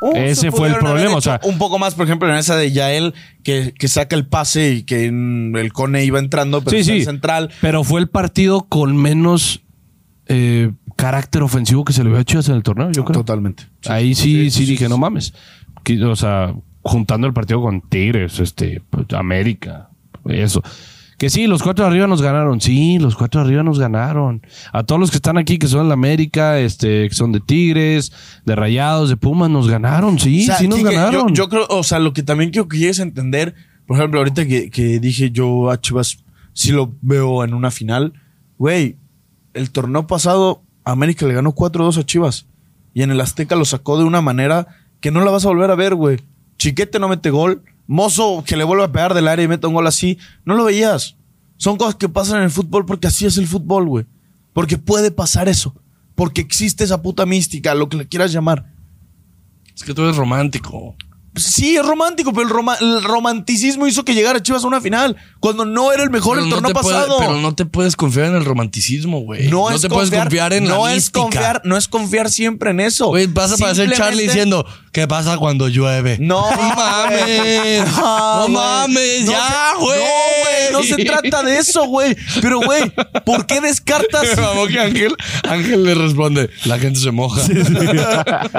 Uh, Ese se fue el problema, o sea- un poco más, por ejemplo, en esa de Yael, que, que saca el pase y que el Cone iba entrando, pero sí, sí. en central. Pero fue el partido con menos eh, carácter ofensivo que se le había hecho en el torneo, yo creo. Totalmente. Ahí sí, sí, dije, no mames. O sea, juntando el partido con Tigres, este, pues, América, eso. Que sí, los cuatro de arriba nos ganaron. Sí, los cuatro de arriba nos ganaron. A todos los que están aquí, que son de la América, este, que son de Tigres, de Rayados, de Pumas, nos ganaron. Sí, O sea, sí nos ganaron. Yo, yo creo, o sea, lo que también quiero que llegues a entender, por ejemplo, ahorita que, que dije yo a Chivas, sí lo veo en una final, güey, el torneo pasado América le ganó 4-2 a Chivas y en el Azteca lo sacó de una manera que no la vas a volver a ver, güey. Chiquete no mete gol, Mozo que le vuelve a pegar del área y mete un gol así, no lo veías. Son cosas que pasan en el fútbol porque así es el fútbol, güey. Porque puede pasar eso. Porque existe esa puta mística, lo que le quieras llamar. Es que tú eres romántico. Sí, es romántico, pero el, el romanticismo hizo que llegara Chivas a una final cuando no era el mejor Pero el no torneo puede- pasado. pero no te puedes confiar en el romanticismo, güey. No, es te puedes confiar en no la es mística. confiar, no es confiar siempre en eso. Güey, vas a parecer Charlie diciendo, ¿qué pasa cuando llueve? No, no mames. No, No, mames, No ya, güey. No, güey, no se trata de eso, güey. Pero, güey, ¿por qué descartas? (laughs) Mamó que Ángel, Ángel le responde, la gente se moja.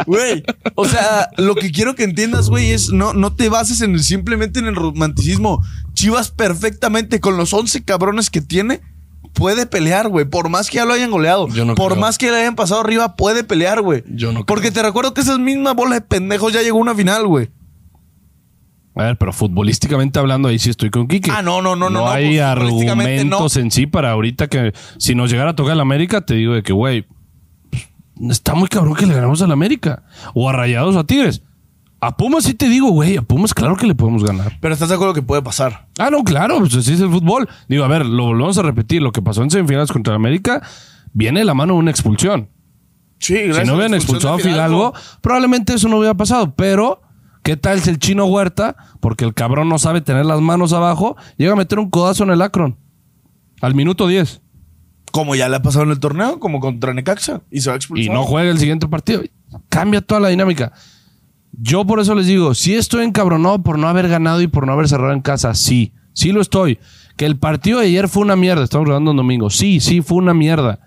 Güey, o sea, lo que quiero que entiendas, güey, es no, no te bases en el- simplemente en el romanticismo. Chivas perfectamente con los 11 cabrones que tiene puede pelear, güey. Por más que ya lo hayan goleado, Yo no por creo. más que le hayan pasado arriba, puede pelear, güey. Yo no Porque te recuerdo que esa misma bola de pendejos ya llegó a una final, güey. A ver, pero futbolísticamente hablando, ahí sí estoy con Quique. Ah, no, no, no, no, No hay pues, argumentos en sí para ahorita que si nos llegara a tocar el América, te digo de que, güey, está muy cabrón que le ganamos al América. O a Rayados o a Tigres. A Pumas sí te digo, güey, a Pumas claro que le podemos ganar. Pero estás de acuerdo que puede pasar. Ah, no, claro, pues así es el fútbol. Digo, a ver, lo volvemos a repetir. Lo que pasó en semifinales contra América viene de la mano de una expulsión. Sí, Si gracias no a la hubieran expulsado a Fidalgo, probablemente eso no hubiera pasado. Pero, ¿qué tal si el chino Huerta, porque el cabrón no sabe tener las manos abajo, llega a meter un codazo en el Akron? Al minuto 10. Como ya le ha pasado en el torneo, como contra Necaxa. Y se va a Y expulsar. no juega el siguiente partido. Cambia toda la dinámica. Yo por eso les digo, sí estoy encabronado por no haber ganado y por no haber cerrado en casa. Sí, sí lo estoy. Que el partido de ayer fue una mierda. Estamos grabando un domingo. Sí, sí fue una mierda.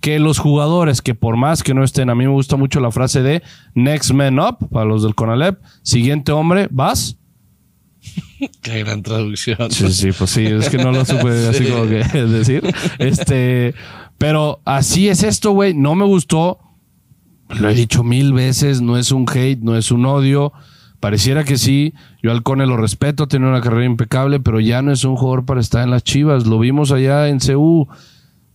Que los jugadores, que por más que no estén, a mí me gusta mucho la frase de Next Man Up, para los del Conalep. Siguiente hombre, ¿vas? (laughs) Qué gran traducción. Sí, sí, pues sí, es que no lo supe (laughs) así como que (laughs) decir. Este, pero así es esto, güey. No me gustó. Lo he dicho mil veces, no es un hate, no es un odio. Pareciera que sí. Yo al Cone lo respeto, tiene una carrera impecable, pero ya no es un jugador para estar en las Chivas. Lo vimos allá en CU.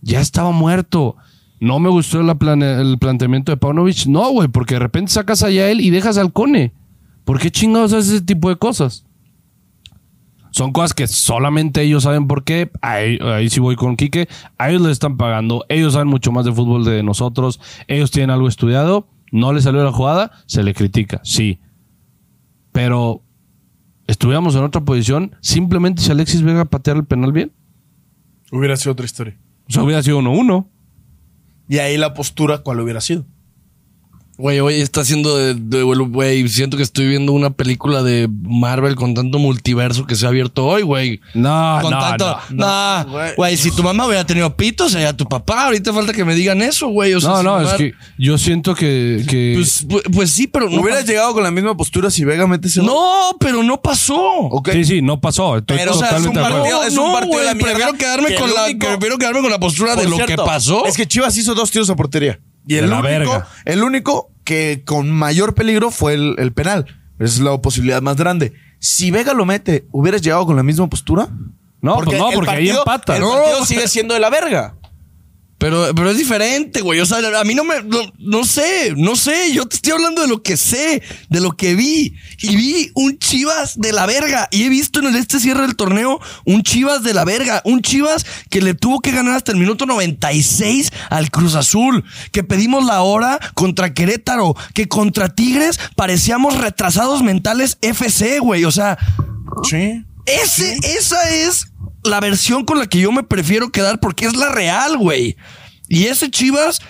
Ya estaba muerto. No me gustó el planteamiento de Paunovic. No, güey, porque de repente sacas allá a él y dejas al Cone. ¿Por qué chingados haces ese tipo de cosas? Son cosas que solamente ellos saben por qué. Ahí, ahí sí voy con Quique. A ellos les están pagando. Ellos saben mucho más de fútbol de nosotros. Ellos tienen algo estudiado. No les salió la jugada. Se le critica. Sí. Pero estuviéramos en otra posición. Simplemente si Alexis Vega pateara el penal bien. Hubiera sido otra historia. O sea, hubiera sido 1-1. Y ahí la postura, ¿cuál hubiera sido? Güey, hoy está haciendo de, de- güey, siento que estoy viendo una película de Marvel con tanto multiverso que se ha abierto hoy, güey. No, con no, tanto, no. nah, güey. güey, si tu mamá hubiera tenido pitos, sería tu papá. Ahorita falta que me digan eso, güey. O sea, No, si no, mamá- es que yo siento que. que- Pues, pues, pues sí, pero no. Hubieras llegado con la misma postura si Vega mete ese? No, pero no pasó. Sí, sí, no pasó. Estoy Pero, o sea, es un partido- es un no, partido de la mierda prefiero quedarme que con el la único- prefiero quedarme con la postura de lo que pasó. Es que Chivas hizo dos tiros a portería. Y el único, verga. el único que con mayor peligro fue el, el penal. Esa es la posibilidad más grande. Si Vega lo mete, ¿hubieras llegado con la misma postura? No, pues no, el porque ahí empata. El No. partido sigue siendo de la verga. Pero, pero es diferente, güey. O sea, a mí no me. No, no sé, no sé. Yo te estoy hablando de lo que sé, de lo que vi. Y vi un Chivas de la verga. Y he visto en el este cierre del torneo un Chivas de la verga. Un Chivas que le tuvo que ganar hasta el minuto 96 al Cruz Azul. Que pedimos la hora contra Querétaro. Que contra Tigres parecíamos retrasados mentales FC, güey. O sea. Sí. Ese, esa es la versión con la que yo me prefiero quedar porque es la real, güey. Y ese Chivas,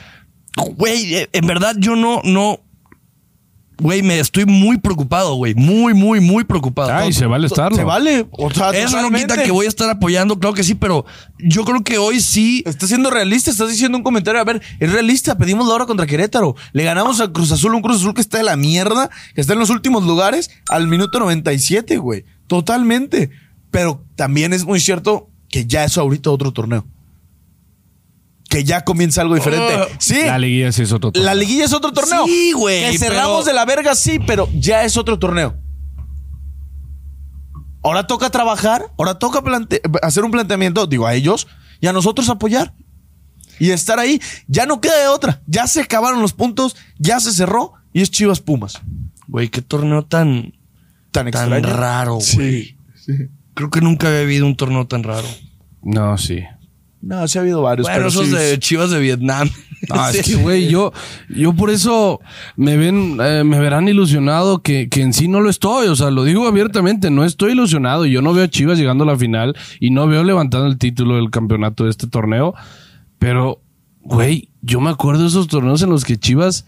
güey, eh, en verdad yo no, no, güey, me estoy muy preocupado, güey. Muy, muy, muy preocupado. Ay, se vale estarlo. Se vale. O sea, Eso no quita que voy a estar apoyando, claro que sí, pero yo creo que hoy sí. Estás siendo realista, estás diciendo un comentario. A ver, es realista. Pedimos la hora contra Querétaro. Le ganamos a Cruz Azul, un Cruz Azul que está de la mierda, que está en los últimos lugares, al minuto 97, güey. Totalmente. Pero también es muy cierto que ya es ahorita otro torneo. Que ya comienza algo diferente. Ah, sí. La liguilla sí es otro torneo. La liguilla es otro torneo. Sí, güey, Que cerramos pero- de la verga, sí, pero ya es otro torneo. Ahora toca trabajar, ahora toca plante- hacer un planteamiento, digo, a ellos y a nosotros apoyar. Y estar ahí. Ya no queda de otra. Ya se acabaron los puntos, ya se cerró y es Chivas Pumas. Güey, qué torneo tan, Tan tan extraño. raro, Sí, güey. Creo que nunca había habido un torneo tan raro. No, sí. No, sí ha habido varios. Bueno, pero esos sí. de Chivas de Vietnam. Ah, (laughs) es Sí. que, güey, yo, yo por eso me ven, eh, me verán ilusionado que, que en sí no lo estoy. O sea, lo digo abiertamente, no estoy ilusionado. Yo no veo a Chivas llegando a la final y no veo levantando el título del campeonato de este torneo. Pero, güey, yo me acuerdo de esos torneos en los que Chivas,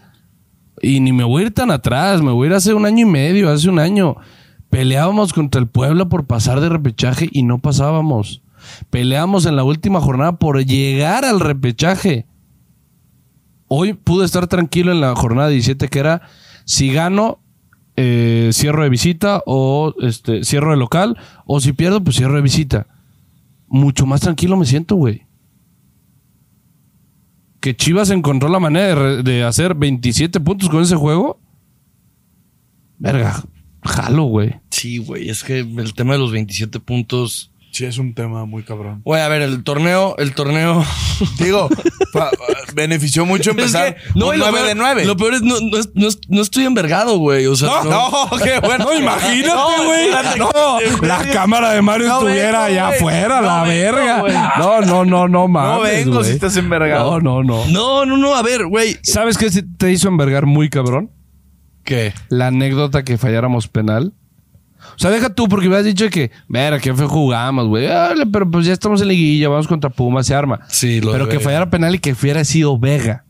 y ni me voy a ir tan atrás, me voy a ir hace un año y medio, hace un año. Peleábamos contra el Puebla por pasar de repechaje y no pasábamos. Peleamos en la última jornada por llegar al repechaje. Hoy pude estar tranquilo en la jornada 17 que era si gano eh, cierro de visita o este cierro de local o si pierdo pues cierro de visita. Mucho más tranquilo me siento, güey. Que Chivas encontró la manera de, de hacer 27 puntos con ese juego. Verga, jalo, güey. Sí, güey, es que el tema de los 27 puntos. Sí, es un tema muy cabrón. Güey, a ver, el torneo, el torneo. (laughs) Digo, pa- benefició mucho empezar Es que, un y lo 9 peor- de 9. Lo peor es, no, no, es- no es- no estoy envergado, güey. O sea, No, no, (laughs) qué bueno. No, imagínate, No, güey. No, la cámara de Mario No estuviera vengo, allá güey. afuera, No la vengo, verga. No, no, no, no mames. No vengo güey. si estás envergado. No, no, no. No, no, no, a ver, güey. ¿Sabes qué te hizo envergar muy cabrón? ¿Qué? La anécdota que falláramos penal. O sea, deja tú, porque me has dicho que, verga, que fue jugamos, güey. Pero pues ya estamos en liguilla, vamos contra Pumas, se arma. Sí, lo Pero que Vega. fallara penal y que hubiera sido Vega.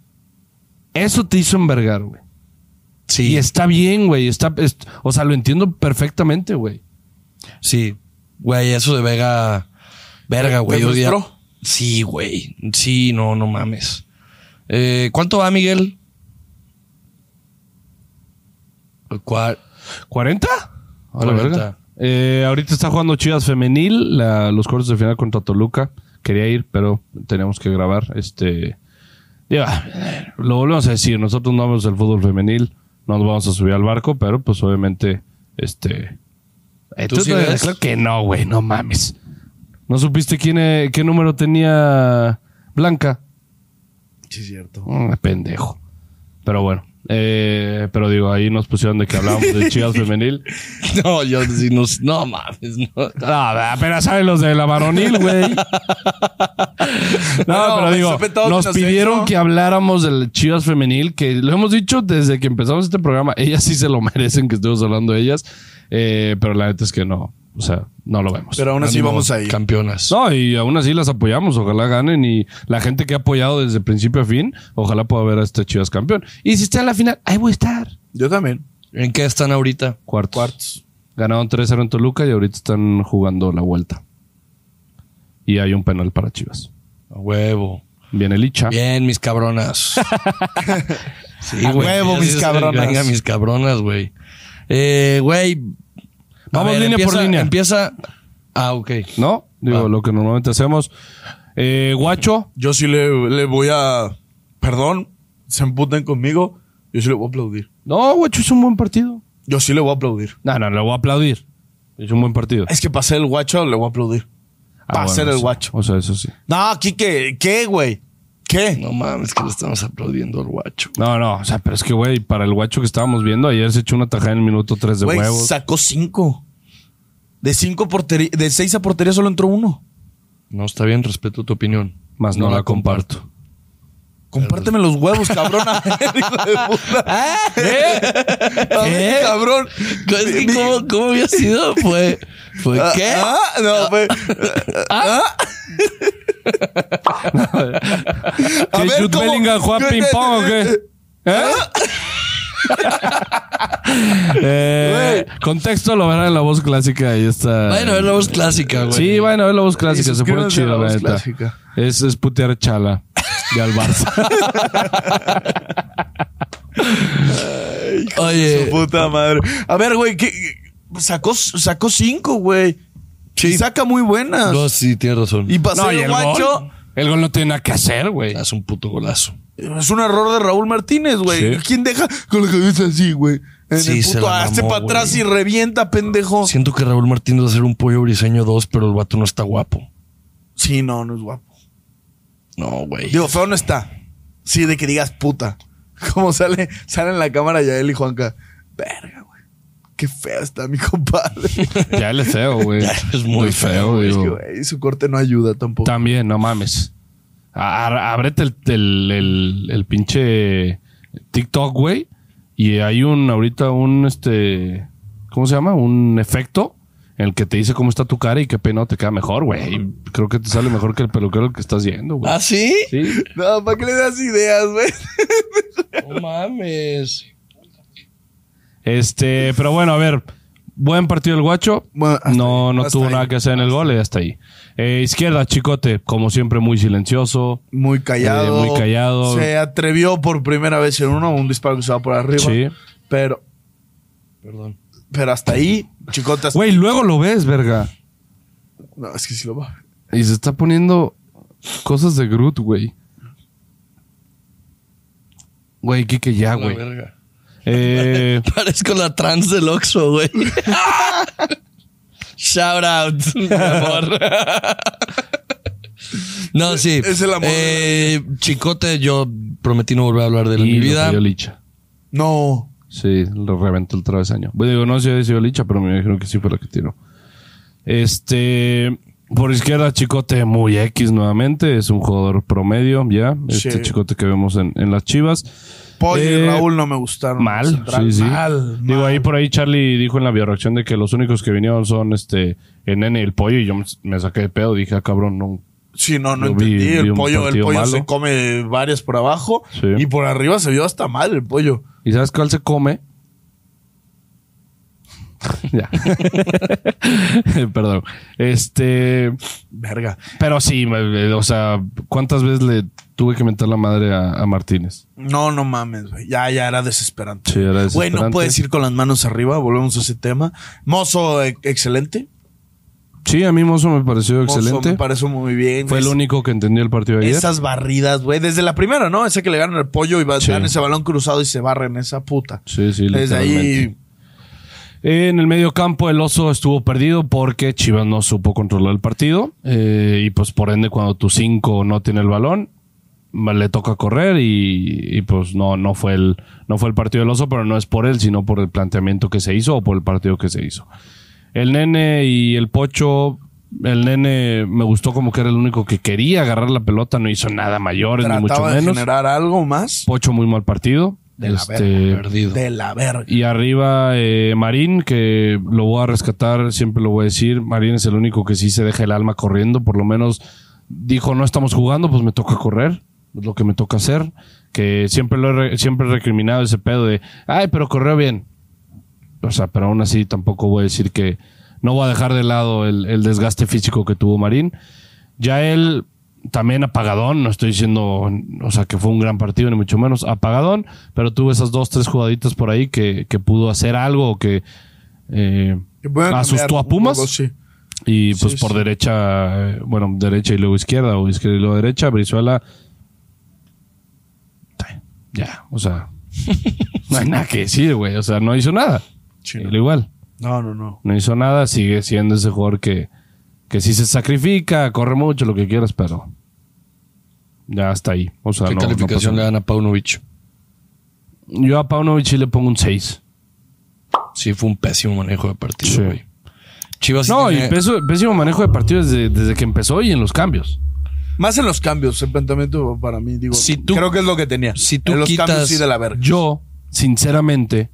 Eso te hizo envergar, güey. Sí, Y está bien, güey. Está, es- o sea, lo entiendo perfectamente, güey. sí. Güey, eso de Vega. Verga, güey. Sí, güey. Sí, no, no mames. Eh, ¿Cuánto va, Miguel? ¿Cuál? ¿40? A la 40. verga. Eh, ahorita está jugando Chivas Femenil, la- los cuartos de final contra Toluca. Quería ir, pero teníamos que grabar. Este. Ya, lo volvemos a decir. Nosotros no vamos el fútbol femenil. No nos vamos a subir al barco, pero pues obviamente. Este. eh, ¿Tú sí ves? claro que no, güey, no mames. ¿No supiste quién, eh, qué número tenía Blanca? Sí, es cierto. Mm, pendejo. Pero bueno. Eh, pero digo, ahí nos pusieron de que hablábamos de Chivas (laughs) Femenil. No, yo sí no, no mames, no. Ah, apenas saben los de la varonil, güey. No, No, pero digo, nos que nos pidieron que habláramos del Chivas femenil, que lo hemos dicho desde que empezamos este programa. Ellas sí se lo merecen que estemos hablando de ellas. Eh, pero la neta es que no. O sea, no lo vemos. Pero aún así Ánimo, vamos ahí. Campeonas. no, y aún así las apoyamos. Ojalá ganen. Y la gente que ha apoyado desde principio a fin, ojalá pueda ver a este Chivas campeón. Y si está en la final, ahí voy a estar. Yo también. ¿En qué están ahorita? Cuartos. Cuartos. Ganaron 3-0 en Toluca y ahorita están jugando la vuelta. Y hay un penal para Chivas. A huevo. Viene Licha. Bien, mis cabronas. (laughs) sí, A huevo, mis cabronas. Venga, mis cabronas, güey. Eh, güey. Vamos línea por línea. Empieza. Ah, ok. ¿No? Digo, Ah. lo que normalmente hacemos. Eh, Guacho. Yo sí le, le voy a. Perdón, se emputen conmigo. Yo sí le voy a aplaudir. No, Guacho es un buen partido. Yo sí le voy a aplaudir. No, no, le voy a aplaudir. Es un buen partido. Es que para ser el guacho le voy a aplaudir. Ah, para bueno, ser el sí. guacho. O sea, eso sí. No, aquí que, ¿qué, güey? ¿Qué? No mames, que le estamos aplaudiendo al guacho. No, no, o sea, pero es que, güey, para el guacho que estábamos viendo, ayer se echó una tajada en el minuto 3 de Güey, huevos. sacó cinco. De cinco porterías, de seis a portería solo entró uno. No, está bien, respeto tu opinión. Más no, la comparto. Compárteme los huevos, cabrón. (laughs) (laughs) A ver, hijo de puta. A ver, cabrón. Es que, Mi- ¿cómo, ¿Cómo había sido? Fue. ¿Fue Ah, qué? ah, no, fue. ah. (laughs) A ¿Que ver, Jude ¿cómo? Bellingham juega ping pong o qué? (laughs) ¿Eh? (laughs) Eh, contexto lo verán en la voz clásica. Ahí está. Bueno, es la voz clásica, güey. Sí, bueno, es la voz clásica. Y Se pone chido, la neta. clásica. Es, es putear chala de al Barça. Su Oye, puta madre. A ver, güey, ¿qué? Sacó, sacó cinco, güey. Sí. Y saca muy buenas. no, sí, tienes razón. Y para no, el el guacho, gol. El gol no tiene nada que hacer, güey. Es un puto golazo. es un error de Raúl Martínez, güey. Sí. ¿Quién deja con la cabeza así, güey? En Sí, el puto, mamó, para atrás y revienta, pendejo. Siento que Raúl Martínez va a ser un pollo briseño 2, pero el vato no está guapo. Sí, no, no es guapo. No, güey. Digo, feo no está. Sí, de que digas puta. (laughs) Como sale, sale en la cámara Yael y Juanca. Verga, güey. Qué feo está mi (laughs) compadre. Ya él es feo, güey. Ya es muy feo, Es digo. que, güey, su corte no ayuda tampoco. También, no mames. Ábrete el, el, el, el pinche TikTok, güey. Y hay un, ahorita un, este, ¿cómo se llama? Un efecto en el que te dice cómo está tu cara y qué peinado te queda mejor, güey. Creo que te sale mejor que el peluquero que estás yendo, güey. ¿Ah, sí? Sí. No, ¿para qué le das ideas, güey? No mames. Este, pero bueno, a ver. Buen partido el guacho. Bueno, no ahí, no tuvo ahí. nada que hacer en el gol y hasta ahí. Eh, izquierda, Chicote, como siempre, muy silencioso. Muy callado. Eh, muy callado. Se atrevió por primera vez en uno, un disparo que se va por arriba. Sí. Pero, Perdón. pero hasta ahí, chicotas. Güey, luego lo ves, verga. No, es que sí lo va. Y se está poniendo cosas de Groot, güey. Güey, Kike, ya, La güey. Eh, (laughs) Parezco la trans del Oxxo, güey. (laughs) Shout out, mi (laughs) amor. no, sí. Es el amor Eh, Chicote, yo prometí no volver a hablar de él en y mi lo vida. Licha. No. Sí, lo reventó el travesaño. Bueno, digo, no sé si sido Licha, pero me dijeron que sí fue la que tiró. Este. Por izquierda, Chicote muy X nuevamente. Es un jugador promedio, ya. Este Sí. Chicote que vemos en, en las chivas. Pollo y Eh, Raúl no me gustaron. Mal, sí, sí. Mal, Digo, mal. ahí por ahí Charlie dijo en la bioreacción de que los únicos que vinieron son este el nene y el pollo. Y yo me, saqué de pedo. Dije, ah, cabrón, no. Sí, no, no entendí. vi el pollo, el pollo malo. se come varias por abajo Sí. y por arriba se vio hasta mal el pollo. ¿Y sabes cuál se come? (laughs) ya. (laughs) Perdón. Este. Verga. Pero sí, me- o sea, ¿cuántas veces le tuve que mentar la madre a, a Martínez? No, no mames, güey. Ya, ya era desesperante. Sí, era Güey, desesperante. no puedes ir con las manos arriba. Volvemos a ese tema. Mozo, eh, excelente. Sí, a mí Mozo me pareció Mozo excelente. me pareció muy bien. Fue el único que entendió el partido de ayer. Esas barridas, güey. Desde la primera, ¿no? Ese que le ganan el pollo y va, Sí. dan ese balón cruzado y se barren esa puta. Sí, sí, Desde ahí. En el medio campo el oso estuvo perdido porque Chivas no supo controlar el partido eh, y pues por ende cuando tu 5 no tiene el balón le toca correr y, y, pues no, no, fue el, no fue el partido del oso, pero no es por él, sino por el planteamiento que se hizo o por el partido que se hizo. El nene y el pocho, el nene me gustó como que era el único que quería agarrar la pelota, no hizo nada mayores ni mucho de menos. generar algo más. Pocho muy mal partido. De la Este, verga. Perdido. De la verga. Y arriba eh, Marín, que lo voy a rescatar, siempre lo voy a decir. Marín es el único que sí se deja el alma corriendo, por lo menos dijo no estamos jugando, pues me toca correr, es lo que me toca hacer. Que siempre lo he, re- siempre he recriminado ese pedo de, ay, pero corrió bien. O sea, pero aún así tampoco voy a decir que no voy a dejar de lado el, el desgaste físico que tuvo Marín. Ya él también apagadón, no estoy diciendo, o sea, que fue un gran partido, ni mucho menos apagadón, pero tuvo esas dos, tres jugaditas por ahí que, que pudo hacer algo o que eh, asustó a Pumas. sí. Y pues Sí, por sí. derecha, eh, bueno, derecha y luego izquierda, o izquierda y luego derecha, Brizuela. Ya, o sea, no hay nada que decir, güey. O sea, no hizo nada. Y no. lo igual, No, no, no. no hizo nada, sigue siendo ese jugador que, que sí se sacrifica, corre mucho, lo que quieras, pero ya está ahí. O sea, ¿Qué no- no calificación pasa le dan a Paunovic? Yo a Paunovic sí le pongo un 6. Sí, fue un pésimo manejo de partido, Sí. Chivas sí No, y tiene- peso- pésimo manejo de partido desde, desde que empezó y en los cambios. Más en los cambios, el planteamiento para mí, digo, Si tú- creo que es lo que tenía. si tú en los quitas- cambios sí de la verga. Yo, sinceramente,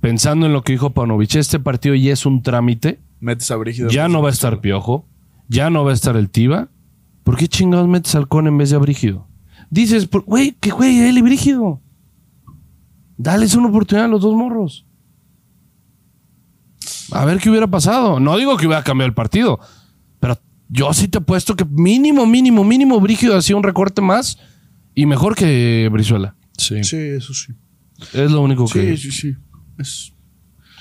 pensando en lo que dijo Paunovic, este partido ya es un trámite. Metes a Brígido. Ya no va a estar Piojo. Ya no va a estar el Tiva. ¿Por qué chingados metes al Con en vez de a Brígido? Dices, güey, que güey, él y Brígido. Dales una oportunidad a los dos morros. A ver qué hubiera pasado. No digo que hubiera cambiado el partido, yo sí te apuesto que mínimo, mínimo, mínimo Brígido hacía un recorte más y mejor que Brizuela. Sí. Sí, eso sí. Es lo único que... Sí, sí, sí. Es-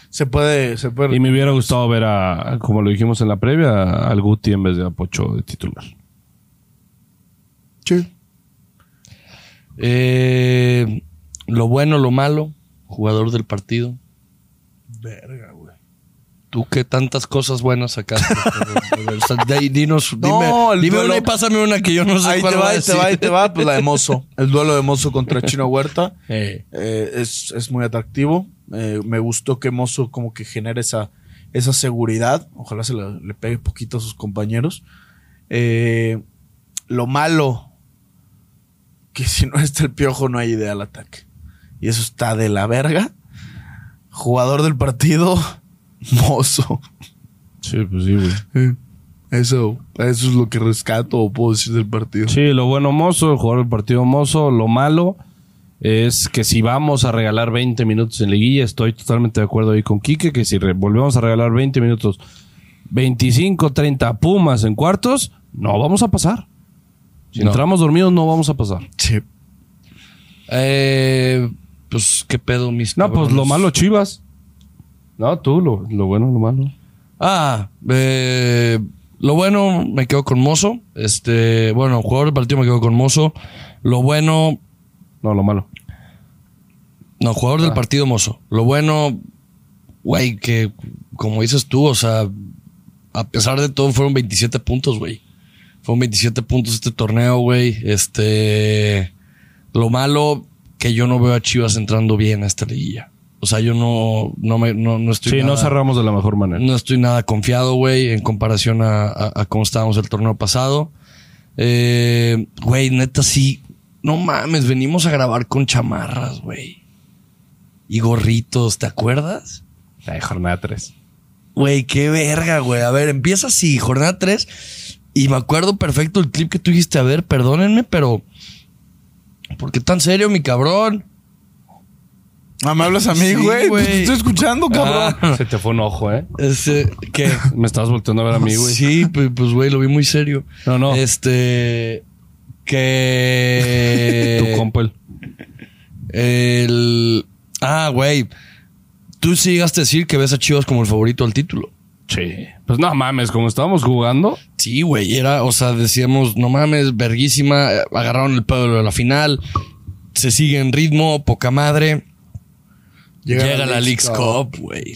Se puede, se puede. Y me hubiera gustado ver a, como lo dijimos en la previa, al Guti en vez de a Pocho de titular. Sí. Eh, lo bueno, lo malo, jugador del partido. Verga, güey. Tú que tantas cosas buenas sacaste. (laughs) O sea, de ahí, dinos, No, dime, el dime duelo- una y pásame una que yo no sé Ahí cuál te va, a ahí te decir. va, ahí te va. Pues la de Mozo. (laughs) El duelo de Mozo contra Chino Huerta. (laughs) Eh, Eh, es, es muy atractivo. Eh, me gustó que Mozo como que genere esa, esa seguridad. Ojalá se le, le pegue poquito a sus compañeros. Eh, lo malo, que si no está el piojo no hay idea al ataque. Y eso está de la verga. Jugador del partido, Mozo. Sí, pues sí, güey. Eso, eso es lo que rescato o puedo decir del partido. Sí, lo bueno Mozo, el jugador del partido Mozo. Lo malo es que si vamos a regalar 20 minutos en liguilla, estoy totalmente de acuerdo ahí con Quique, que si volvemos a regalar 20 minutos, 25, 30 Pumas en cuartos, no vamos a pasar. Si No. entramos dormidos, no vamos a pasar. Sí. eh, pues, ¿qué pedo, mis No, pues lo malo Chivas. No, tú, lo, lo bueno, lo malo. Ah, eh, lo bueno, me quedo con Mozo. Este, bueno, jugador del partido me quedo con Mozo. Lo bueno, No, lo malo. no, jugador Ah. del partido Mozo. Lo bueno, güey, que como dices tú, o sea, a pesar de todo fueron 27 puntos, güey. Fueron 27 puntos este torneo, güey. Este, lo malo, que yo no veo a Chivas entrando bien a esta liguilla. O sea, yo no, no me, no, no estoy Sí, no nada- cerramos de la mejor manera. no estoy nada confiado, güey, en comparación a, a- a cómo estábamos el torneo pasado. Eh, Güey, neta, sí. No mames, venimos a grabar con chamarras, güey. Y gorritos, ¿te acuerdas? Ay, jornada 3. Güey, qué verga, güey. A ver, empieza así, jornada 3. Y me acuerdo perfecto el clip que tú dijiste. A ver, perdónenme, pero. ¿Por qué tan serio, mi cabrón? Ah, me hablas a mí, güey. güey. Te estoy escuchando, cabrón. Ah, (laughs) Se te fue un ojo, ¿eh? ¿Qué? (laughs) Me estabas volteando a ver a mí, güey. Sí, pues, pues, güey, lo vi muy serio. No, no. Este. Que. (laughs) Tu compa el- El. Ah, güey. Tú sí llegaste a decir que ves a Chivas como el favorito al título. Sí. Pues no mames, como estábamos jugando. Sí, güey. Era, o sea, decíamos, no mames, verguísima. eh, Agarraron el pedo de la final. Se sigue en ritmo, poca madre. Llega, la Leagues Cup, güey.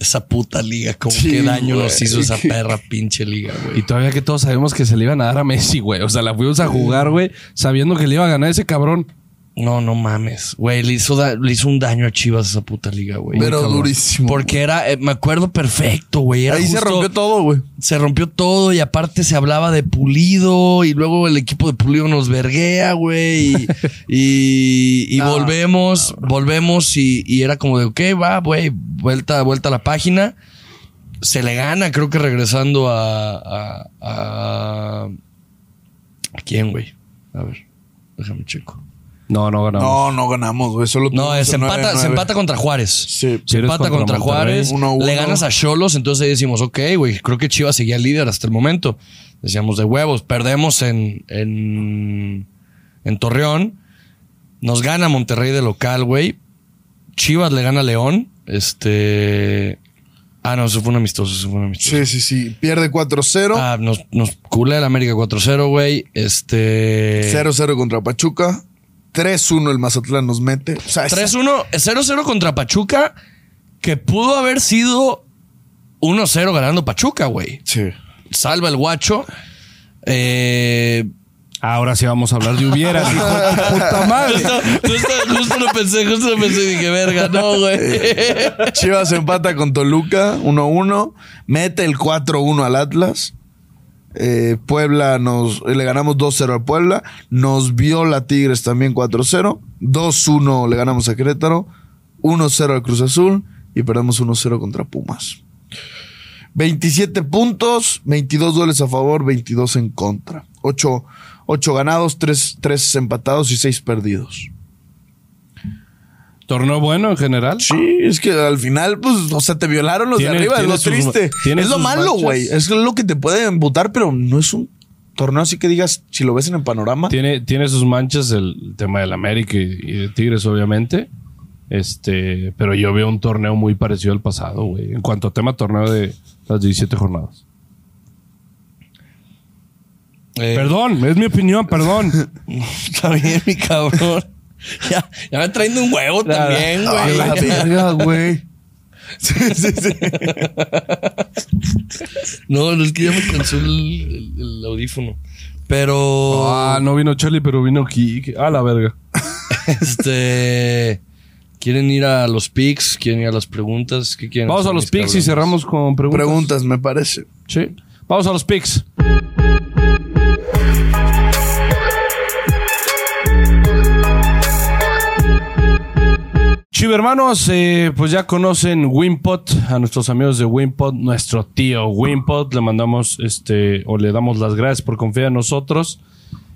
Esa puta liga, como Sí, qué daño nos hizo (laughs) esa perra pinche liga, Y güey. todavía que todos sabemos que se le iban a dar a Messi, güey. O sea, la fuimos a jugar, güey, sabiendo que le iba a ganar ese cabrón. No, no mames. Güey, le hizo, da- le hizo un daño a Chivas esa puta liga, güey. Pero cabrón. durísimo. Porque era, eh, me acuerdo perfecto, güey. Ahí se rompió todo, güey. Se rompió todo y aparte se hablaba de Pulido y luego el equipo de Pulido nos verguea, güey. Y, (laughs) y, y No, volvemos, volvemos y, y era como de, ok, va, güey, vuelta, vuelta a la página. Se le gana, creo que regresando a... ¿A, a, ¿a quién, güey? A ver, déjame checo. No, no ganamos. No, no ganamos, güey. Solo No, se empata, 9-9. se empata contra Juárez. Sí. Se empata contra contra. Juárez. 1-1. Le ganas a Cholos, entonces ahí decimos, ok, güey, creo que Chivas seguía líder hasta el momento. Decíamos de huevos, perdemos en, en, en Torreón. Nos gana Monterrey de local, güey. Chivas le gana a León. Este. Ah, no, eso fue un amistoso, eso fue un amistoso. Sí, sí, sí. Pierde 4-0. Ah, nos, nos culé el América 4-0, güey. Este. 0-0 contra Pachuca. 3-1 el Mazatlán nos mete. O sea, 3-1, 0-0 contra Pachuca, que pudo haber sido 1-0 ganando Pachuca, güey. Sí. Salva el guacho. Eh, Ahora sí vamos a hablar de hubieras, hijo de puta (laughs) madre. justo, justo- justo lo pensé, justo lo pensé y dije, verga, no, güey. Chivas empata con Toluca 1-1. Mete el 4-1 al Atlas. Eh, Puebla nos le ganamos 2-0 al Puebla. Nos viola Tigres también 4-0. 2-1 le ganamos a Querétaro. 1-0 al Cruz Azul. Y perdemos 1-0 contra Pumas. 27 puntos, 22 goles a favor, 22 en contra. 8, ganados, 3, empatados y 6 perdidos. ¿Torneo bueno en general? Sí, es que al final, pues, o sea, te violaron los de arriba, es lo sus- triste. Es lo malo, güey. Es lo que te puede embutar, pero no es un torneo así que digas, si lo ves en el panorama. Tiene, tiene sus manchas el tema del América y, y de Tigres, obviamente. Este, pero yo veo un torneo muy parecido al pasado, güey. En cuanto a tema torneo de las 17 jornadas. Eh, Perdón, es mi opinión, perdón. (laughs) Está bien, mi cabrón. (laughs) Ya, ya me traen de un huevo también, A güey. la verga, güey. (laughs) Sí, sí, sí. No, no, es que ya me cansó el, el- el audífono. Pero. Ah, no vino Charlie, pero vino Kike. A la verga. Este. ¿Quieren ir a los pics? ¿Quieren ir a las preguntas? ¿Qué quieren? Vamos a los mis picks y cerramos con preguntas. Preguntas, me parece. Sí. Vamos a los picks. Chivermanos, eh, pues ya conocen Wimpot, a nuestros amigos de Wimpot, nuestro tío Wimpot, le mandamos este, o le damos las gracias por confiar en nosotros.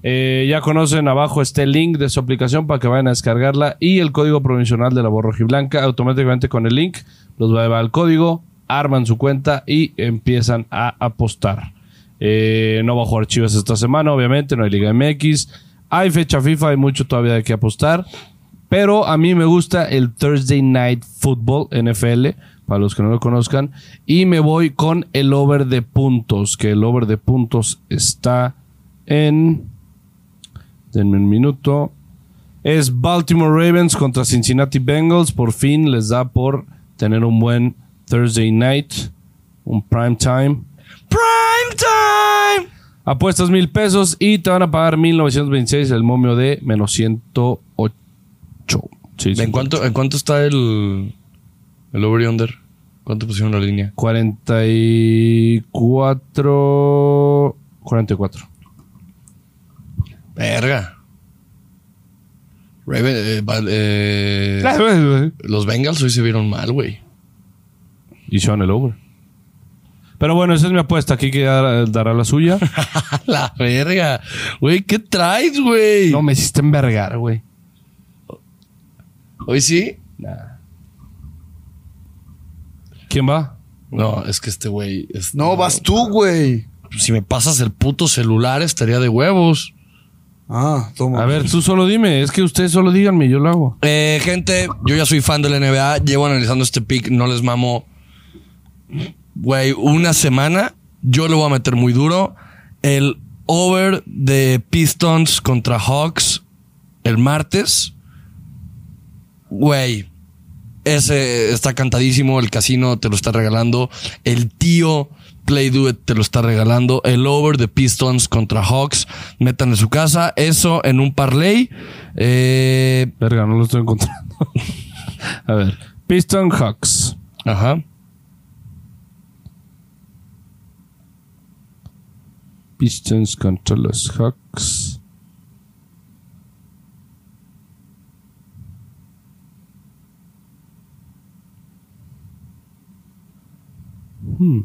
Eh, ya conocen abajo este link de su aplicación para que vayan a descargarla y el código provisional de la borroja y blanca. Automáticamente con el link los va a llevar al código, arman su cuenta y empiezan a apostar. Eh, no va a jugar Chivas esta semana, obviamente, no hay Liga MX. Hay fecha FIFA, hay mucho todavía de que apostar. Pero a mí me gusta el Thursday Night Football NFL, para los que no lo conozcan. Y me voy con el over de puntos, que el over de puntos está en... Denme un minuto. Es Baltimore Ravens contra Cincinnati Bengals. Por fin les da por tener un buen Thursday Night, un prime time. Prime time. Apuestas mil pesos y te van a pagar 1926 el momio de menos 108. Sí, ¿En cuánto, ¿En cuánto está el, el over y under? ¿Cuánto pusieron la línea? 44. 44. Verga. Raven, eh, eh, los Bengals hoy se vieron mal, güey. Y son el over. Pero bueno, esa es mi apuesta. Aquí que dar- dará la suya. (laughs) la verga. Güey, ¿qué traes, güey? No, me hiciste envergar, güey. ¿Hoy sí? ¿Quién va? No, es que este güey... es- No, vas tú, güey. Si me pasas el puto celular estaría de huevos. Ah, toma. A ver, tú solo dime. Es que ustedes solo díganme, yo lo hago. Eh, gente, yo ya soy fan de la NBA. Llevo analizando este pick. No les mamo. Güey, una semana. Yo le voy a meter muy duro. El over de Pistons contra Hawks el martes. Güey, ese está cantadísimo. El casino te lo está regalando. El tío Play Do It te lo está regalando. El over de Pistons contra Hawks. Metan en su casa. Eso en un parlay. Eh, Verga, no lo estoy encontrando. (laughs) A ver. Piston Hawks. ajá. Pistons contra los Hawks. Hmm.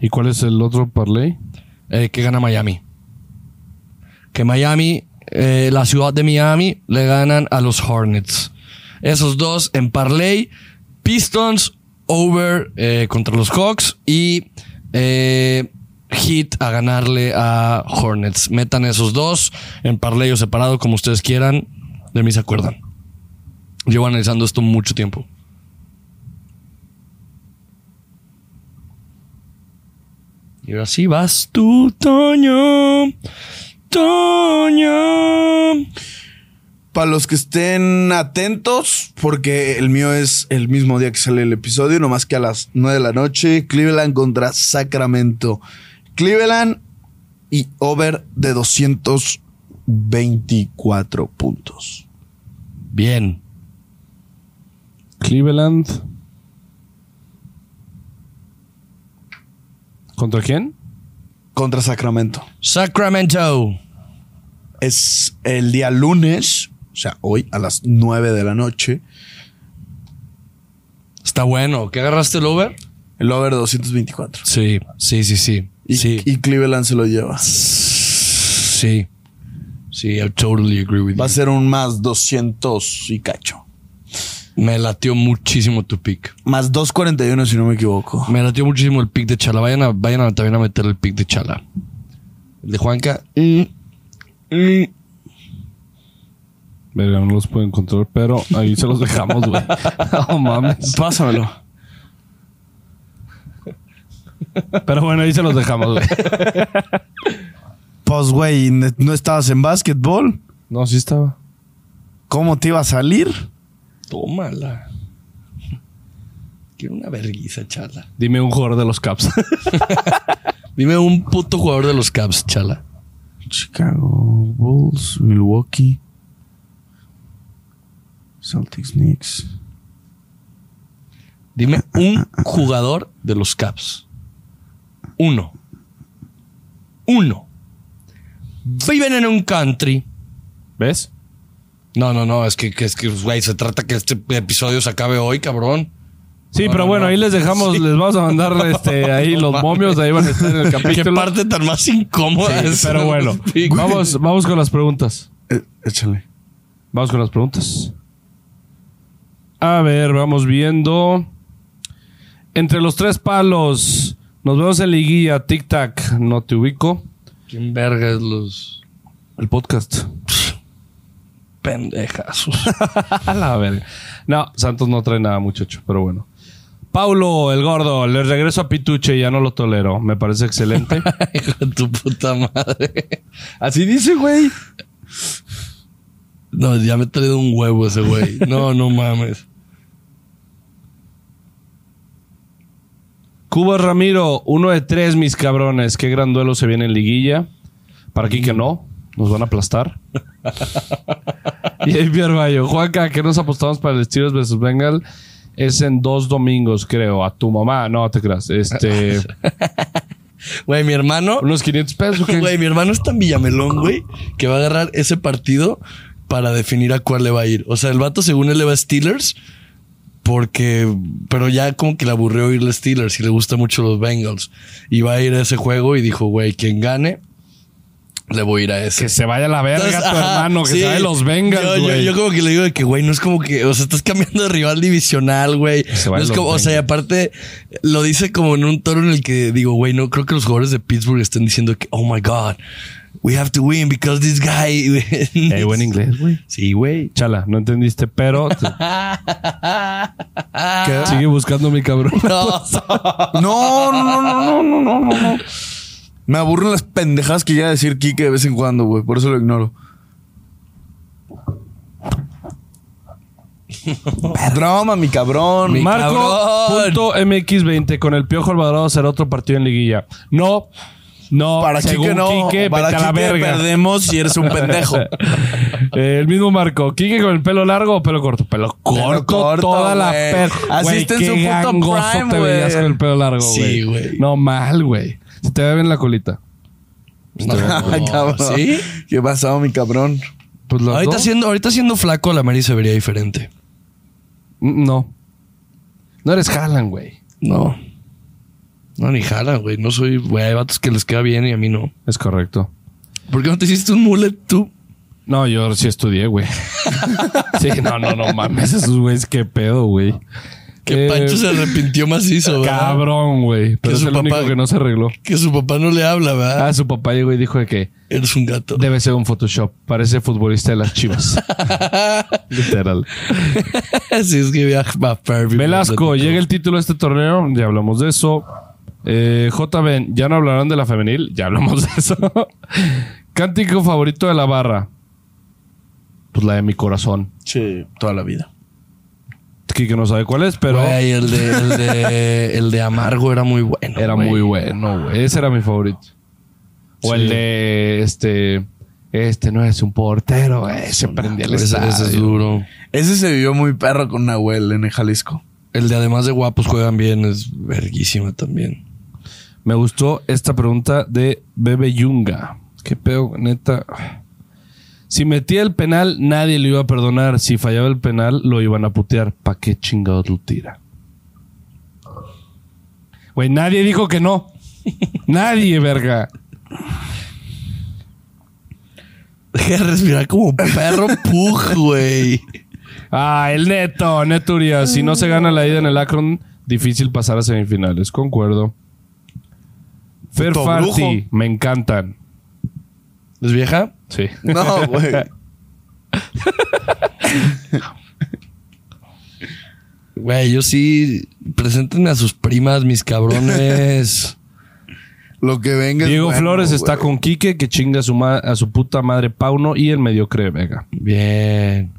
¿Y cuál es el otro parlay? Eh, que gana Miami. Que Miami, eh, la ciudad de Miami, le ganan a los Hornets. Esos dos en parlay. Pistons over eh, contra los Hawks y Heat a ganarle a Hornets. Metan esos dos en parlay o separado, como ustedes quieran. De mí se acuerdan. Llevo analizando esto mucho tiempo. Y ahora sí vas tú, Toño. Toño. Para los que estén atentos, porque el mío es el mismo día que sale el episodio, nomás que a las 9 de la noche, Cleveland contra Sacramento. Cleveland y over de 224 puntos. Bien. Cleveland. ¿Contra quién? Contra Sacramento. Sacramento. Es el día lunes, o sea, hoy a las 9 de la noche. Está bueno. ¿Qué agarraste el over? El over de 224. Sí, sí, sí, sí. Y, sí. y Cleveland se lo lleva. Sí. Sí, I totally agree with Va a you. ser un más 200 y cacho. Me latió muchísimo tu pick. Más 241 si no me equivoco. Me latió muchísimo el pick de Chala. Vayan, a, vayan a, también a meter el pick de Chala. El de Juanca. mm, mm. Verga, no los puedo encontrar, pero ahí se los dejamos, güey. (laughs) No mames. Pásamelo. Pero bueno, ahí se los dejamos, güey. Pues, güey, ¿ne- ¿no estabas en básquetbol? No, sí estaba. ¿Cómo te iba a salir? Tómala. Quiero una verguiza, Chala. Dime un jugador de los Caps. (laughs) Dime un puto jugador de los Cavs, Chala. Chicago Bulls, Milwaukee, Celtics, Knicks. Dime un jugador de los Caps. Uno. Uno. Viven en un country. ¿Ves? No, no, no, es que, que es que, güey, se trata que este episodio se acabe hoy, cabrón. Sí, No, pero no, bueno, no. ahí les dejamos, (laughs) Sí. les vamos a mandar (laughs) este, ahí los mames. momios, ahí van a estar en el (laughs) Qué capítulo. parte tan más incómoda Sí, es. pero bueno, vamos, vamos con las preguntas. Eh, échale. Vamos con las preguntas. A ver, vamos viendo. Entre los tres palos, nos vemos en liguilla, tic tac, no te ubico. ¿Quién verga es los El podcast. Pendejazos? (laughs) A la verga. No, Santos no trae nada, muchacho, pero bueno. Paulo, el gordo, le regreso a Pituche, ya no lo tolero. Me parece excelente. (laughs) Hijo de tu puta madre. Así dice, güey. No, ya me he traído un huevo ese güey. No, no mames. (laughs) Cuba Ramiro, uno de tres, mis cabrones. Qué gran duelo se viene en liguilla. Para aquí que no, nos van a aplastar. (laughs) y ahí Pierre Bayo, Juanca, ¿qué nos apostamos para el Steelers vs Bengal? Es en dos domingos, creo. A tu mamá, no te creas. Este, (laughs) Güey, mi hermano. unos 500 pesos. Güey, mi hermano está en Villamelón, güey, que va a agarrar ese partido para definir a cuál le va a ir. O sea, el vato, según él, le va a Steelers, porque, pero ya como que le aburrió irle Steelers y le gusta mucho los Bengals. Y va a ir a ese juego y dijo, güey, quien gane, le voy a ir a ese. Que se vaya a la verga Entonces, tu hermano, que sí. se vaya los vengas, yo, yo, como que le digo de que, güey, no es como que, o sea, estás cambiando de rival divisional, güey. No es como, o sea, y aparte lo dice como en un tono en el que digo, güey, no creo que los jugadores de Pittsburgh estén diciendo que, oh my God, we have to win because this guy. (laughs) Hey, buen inglés, güey. Sí, güey. Chala, no entendiste, pero. (laughs) Sigue buscando mi cabrón. (laughs) No. no, no, no, no, no, no, no. Me aburren las pendejadas que llega a decir Kike de vez en cuando, güey. Por eso lo ignoro. (laughs) Broma, mi cabrón. Mi- cabrón. Marco.mx20 con el Piojo Alvarado será otro partido en liguilla. No, no, Para según Quique no. Quique, para vete a la Quique verga. perdemos si eres un pendejo. Eh, (laughs) el mismo Marco. ¿Quique con el pelo largo o pelo corto? Pelo corto, corto, toda la güey. per... Así está en su puto prime, te veías con el pelo largo, güey. Sí, güey. No, mal, güey. Se te ve bien la colita. (laughs) Ay, cabrón. ¿Sí? ¿Qué pasó, mi cabrón? Pues los Ahorita dos. siendo, ahorita siendo flaco, la Mary se vería diferente. Mm, No. No eres Haaland, güey. No. No, ni jala, güey. No soy, güey. Hay vatos que les queda bien y a mí no. Es correcto. ¿Por qué no te hiciste un mullet tú? No, yo sí estudié, güey. (laughs) sí, no, no, no mames. Esos güeyes, qué pedo, güey. Que Eh, Pancho se arrepintió macizo, ¿verdad? Cabrón, güey. Pero Que es el único papá- que no se arregló. Que su papá no le habla, ¿verdad? Ah, su papá llegó y dijo de que Eres un gato. debe ser un Photoshop. Parece futbolista de las chivas. (laughs) Literal. Así es que viaja. Velasco, llega el título de este torneo. Ya hablamos de eso. Eh, JB, ¿ya no hablarán de la femenil? Ya hablamos de eso. (laughs) Cántico favorito de la barra. Pues la de mi corazón. Sí, toda la vida. Kike no sabe cuál es, pero Güey, el de, el de, (laughs) el de Amargo era muy bueno. era güey. muy bueno, güey. Ese era mi favorito. O Sí. el de este. Este no es un portero, güey. Se prendía el Ese, ese es duro. Ese se vivió muy perro con Nahuel en el Jalisco. El de además de guapos juegan bien es verguísima también. Me gustó esta pregunta de Bebe Yunga. ¿Qué pedo, neta? Si metía el penal, nadie lo iba a perdonar. Si fallaba el penal, lo iban a putear. ¿Pa' qué chingados lo tira? Güey, nadie dijo que no. (laughs) nadie, verga. Deja de respirar como perro pug, güey. Ah, el neto, neto Urias. Si no se gana la ida en el Akron, difícil pasar a semifinales. Concuerdo. Fer Farti, me encantan. ¿Es vieja? Sí. No, güey. Güey, yo sí. Preséntenme a sus primas, mis cabrones. (laughs) Lo que venga. Diego bueno, Flores está con Quique, que chinga a su, ma- a su puta madre Pauno y el mediocre Vega. Bien.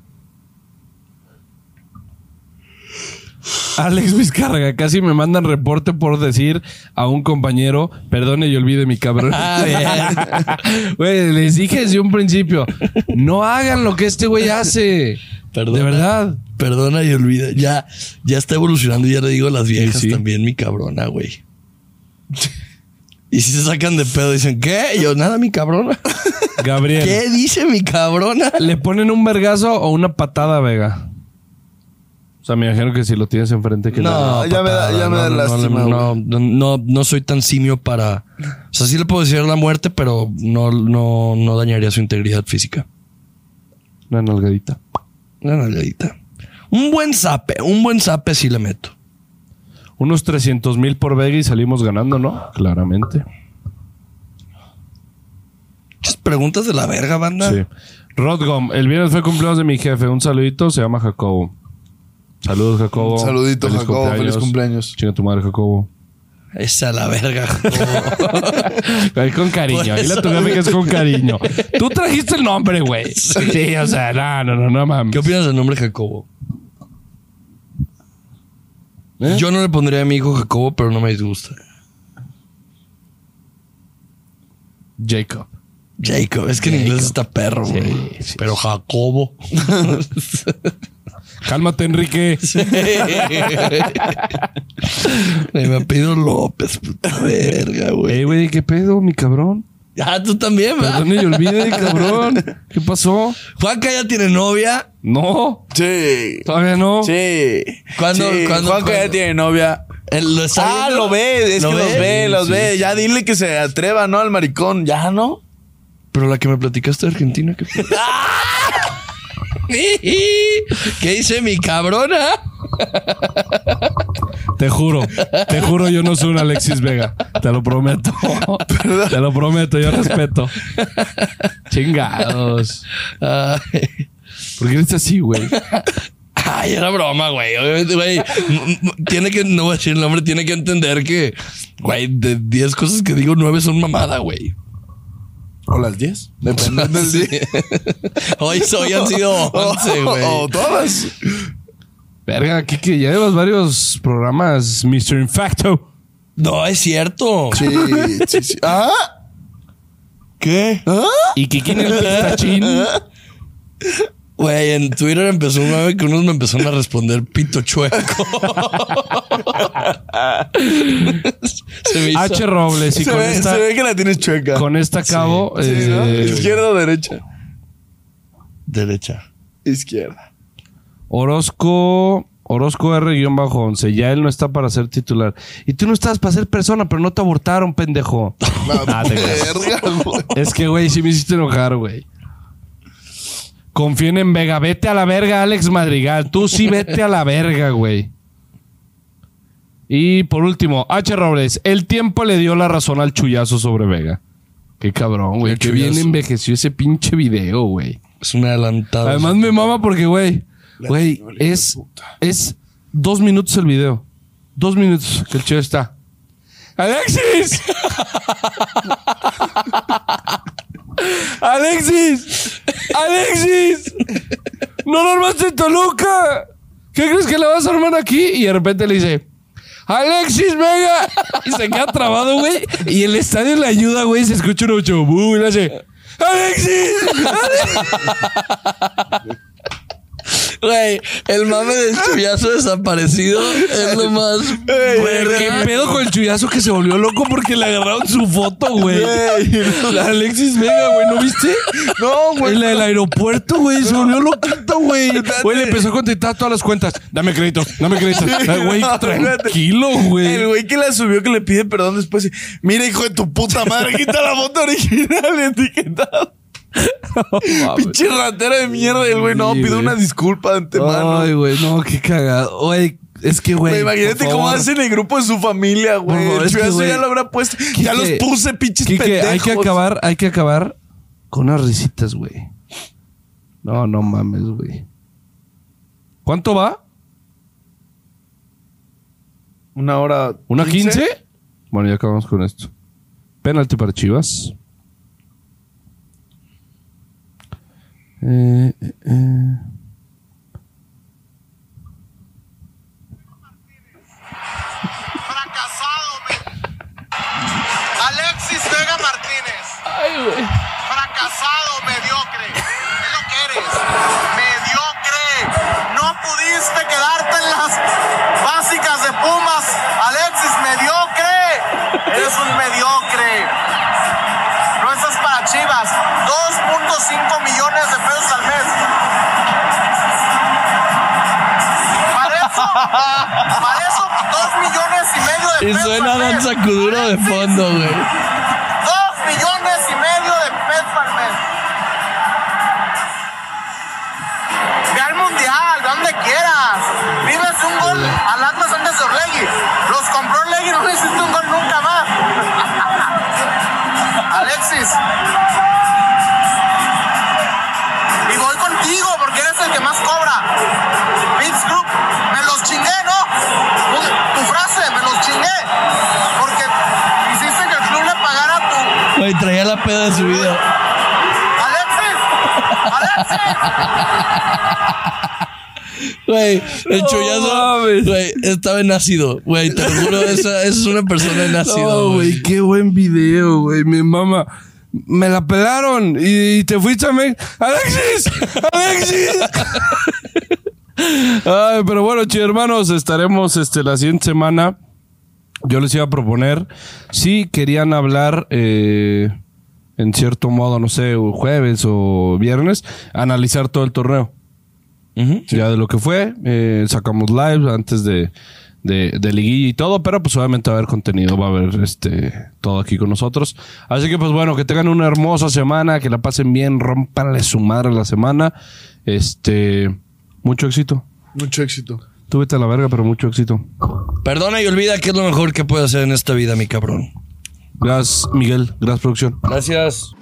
Alex Vizcarga, casi me mandan reporte por decir a un compañero, perdone y olvide mi cabrón. Ah. Güey, les dije desde un principio, no hagan lo que este güey hace. Perdona. De verdad. Perdona y olvida. Ya, ya está evolucionando y ya le digo a las viejas Sí, sí. también, mi cabrona, güey. Y si se sacan de pedo, dicen, ¿qué? Y yo, nada, mi cabrona. Gabriel, ¿Qué dice mi cabrona? ¿le ponen un vergazo o una patada Vega? O sea, me imagino que si lo tienes enfrente que No, ya me da- ya me da no, lástima, No, no, no, no soy tan simio para. O sea, sí le puedo decir la muerte, pero no, no, no dañaría su integridad física. Una nalgadita. Una nalgadita. Un buen zape, un buen zape sí le meto. Unos 300 mil por Vega y salimos ganando, ¿no? Claramente. Muchas preguntas de la verga, banda. Sí. Rodgom, el viernes fue cumpleaños de mi jefe. Un saludito, se llama Jacobo. Saludos, Jacobo. Un saludito, Jacobo. Feliz cumpleaños. Chinga tu madre, Jacobo. Esa la verga. Ahí (laughs) con cariño. Por Dile a tu eso, jefe que es con cariño. Tú trajiste el nombre, güey. Sí, o sea, no, no, no, no mames. ¿Qué opinas del nombre Jacobo? ¿Eh? Yo no le pondría a mi hijo Jacobo, pero no me disgusta. Jacob. Jacob, es que en inglés está perro, güey. Sí, sí, pero Jacobo. (laughs) Cálmate, Enrique. (laughs) me ha pedido López, puta verga, güey. Ey, güey, ¿qué pedo, mi cabrón? Ah, tú también, ¿verdad? Perdón y olvide, cabrón. ¿Qué pasó? Juanca ya tiene novia. No, Sí. todavía no. Sí. ¿Cuándo- Sí, cuándo- Juanca cuándo? ya tiene novia. Él lo está Ah, viendo. lo ve, es ¿Lo que los ve, los Sí, ve. sí. Ya dile que se atreva, ¿no? Al maricón. Ya, ¿no? Pero la que me platicaste de Argentina, ¿qué? (laughs) (laughs) ¿Qué dice mi cabrona? (laughs) Te juro, te juro, yo no soy un Alexis Vega. Te lo prometo. (laughs) Te lo prometo, yo respeto. Chingados. Ay, ¿Por qué eres así, güey? Ay, era broma, güey. Obviamente, güey. Tiene que, no voy a decir el nombre, tiene que entender que, güey, de 10 cosas que digo, 9 son mamada, güey. O las 10. Depende del día. (laughs) Hoy, hoy han sido 11, (laughs) güey. O todas. Verga, Kike, ya llevas varios programas, Mr. Infacto. No, es cierto. Sí, sí, sí. ¿Ah? ¿Qué? ¿Ah? Y Kike en el pistachín. (laughs) Güey, en Twitter empezó un meme que unos me empezaron a responder pito chueco. Se me hizo- H. Robles y se, con ve, esta, se ve que la tienes chueca. con esta cabo. Sí, ¿no? eh, ¿Izquierda o derecha? Derecha. Izquierda. Orozco. Orozco R-11. Ya él no está para ser titular. Y tú no estás para ser persona, pero no te abortaron, pendejo. Ah. Verga, güey. Es que, güey, sí me hiciste enojar, güey. Confíen en Vega. Vete a la verga, Alex Madrigal. Tú sí vete a la verga, güey. Y por último, H. Robles. El tiempo le dio la razón al chullazo sobre Vega. Qué cabrón, güey. Qué bien envejeció ese pinche video, güey. Es un adelantado. Además me mama porque, güey, güey, es, es dos minutos el video. Dos minutos que el chido está. ¡Alexis! (laughs) ¡Alexis! ¡Alexis! ¡No lo armaste en Toluca! ¿Qué crees que le vas a armar aquí? Y de repente le dice... ¡Alexis, venga! Y se queda trabado, güey. Y el estadio le ayuda, güey. Se escucha un ocho. Y le hace... ¡Alexis! Güey, el mame del chullazo desaparecido es lo más. Güey, ¿Qué pedo con el chullazo que se volvió loco porque le agarraron su foto, güey? La Alexis Vega, güey, ¿no viste? No, güey. La del aeropuerto, güey, se volvió loquito, güey. Güey, le empezó a contestar todas las cuentas. Dame crédito, dame crédito. Güey, No, tranquilo, El güey. güey que la subió que le pide perdón después. y, Mira, hijo de tu puta madre, quita la foto original (laughs) etiquetada. (laughs) Pinche ratera de mierda. Y el güey, no, Sí, pido güey. una disculpa de antemano. Ay, güey, no, qué cagado. Es que, güey. Imagínate cómo hacen el grupo de su familia, güey. favor, El es que, chuyazo güey, ya lo habrá puesto. ya los puse, pinches Quique, pendejos. hay que acabar, hay que acabar con unas risitas, güey. No, no mames, güey. ¿Cuánto va? Una hora. ¿Una 15? Bueno, ya acabamos con esto. Penalti para Chivas. Eh, eh, eh. Fracasado, me- Alexis Vega Martínez. Fracasado, mediocre. Es lo que eres. Y suena danza kuduro de fondo, güey. Dos millones y medio de pesos al mes. Ve al mundial, donde quieras. Vives un gol al Atlas antes de Orlegui. Los compró Orlegui no (laughs) hiciste un gol nunca más. (laughs) Alexis. La peda de su vida. ¡Alexis! ¡Alexis! Güey, el No chullazo. Güey, estaba en ácido. Güey, te lo juro, esa, esa es una persona en ácido, güey. qué buen video, güey. Mi mamá. Me la pelaron y te fuiste a México. ¡Alexis! ¡Alexis! (laughs) Ay, pero bueno, chicos, hermanos, estaremos este, la siguiente semana. Yo les iba a proponer, si querían hablar eh, en cierto modo, no sé, jueves o viernes, analizar todo el torneo. Ya de lo que fue, eh, sacamos live antes de, de, de liguilla y todo, pero pues obviamente va a haber contenido, va a haber este todo aquí con nosotros. Así que pues bueno, que tengan una hermosa semana, que la pasen bien, rompanle su madre la semana. Este, mucho éxito. Mucho éxito. Tú vete a la verga, pero mucho éxito. Perdona y olvida que es lo mejor que puedo hacer en esta vida, mi cabrón. Gracias, Miguel. Gracias, producción. Gracias.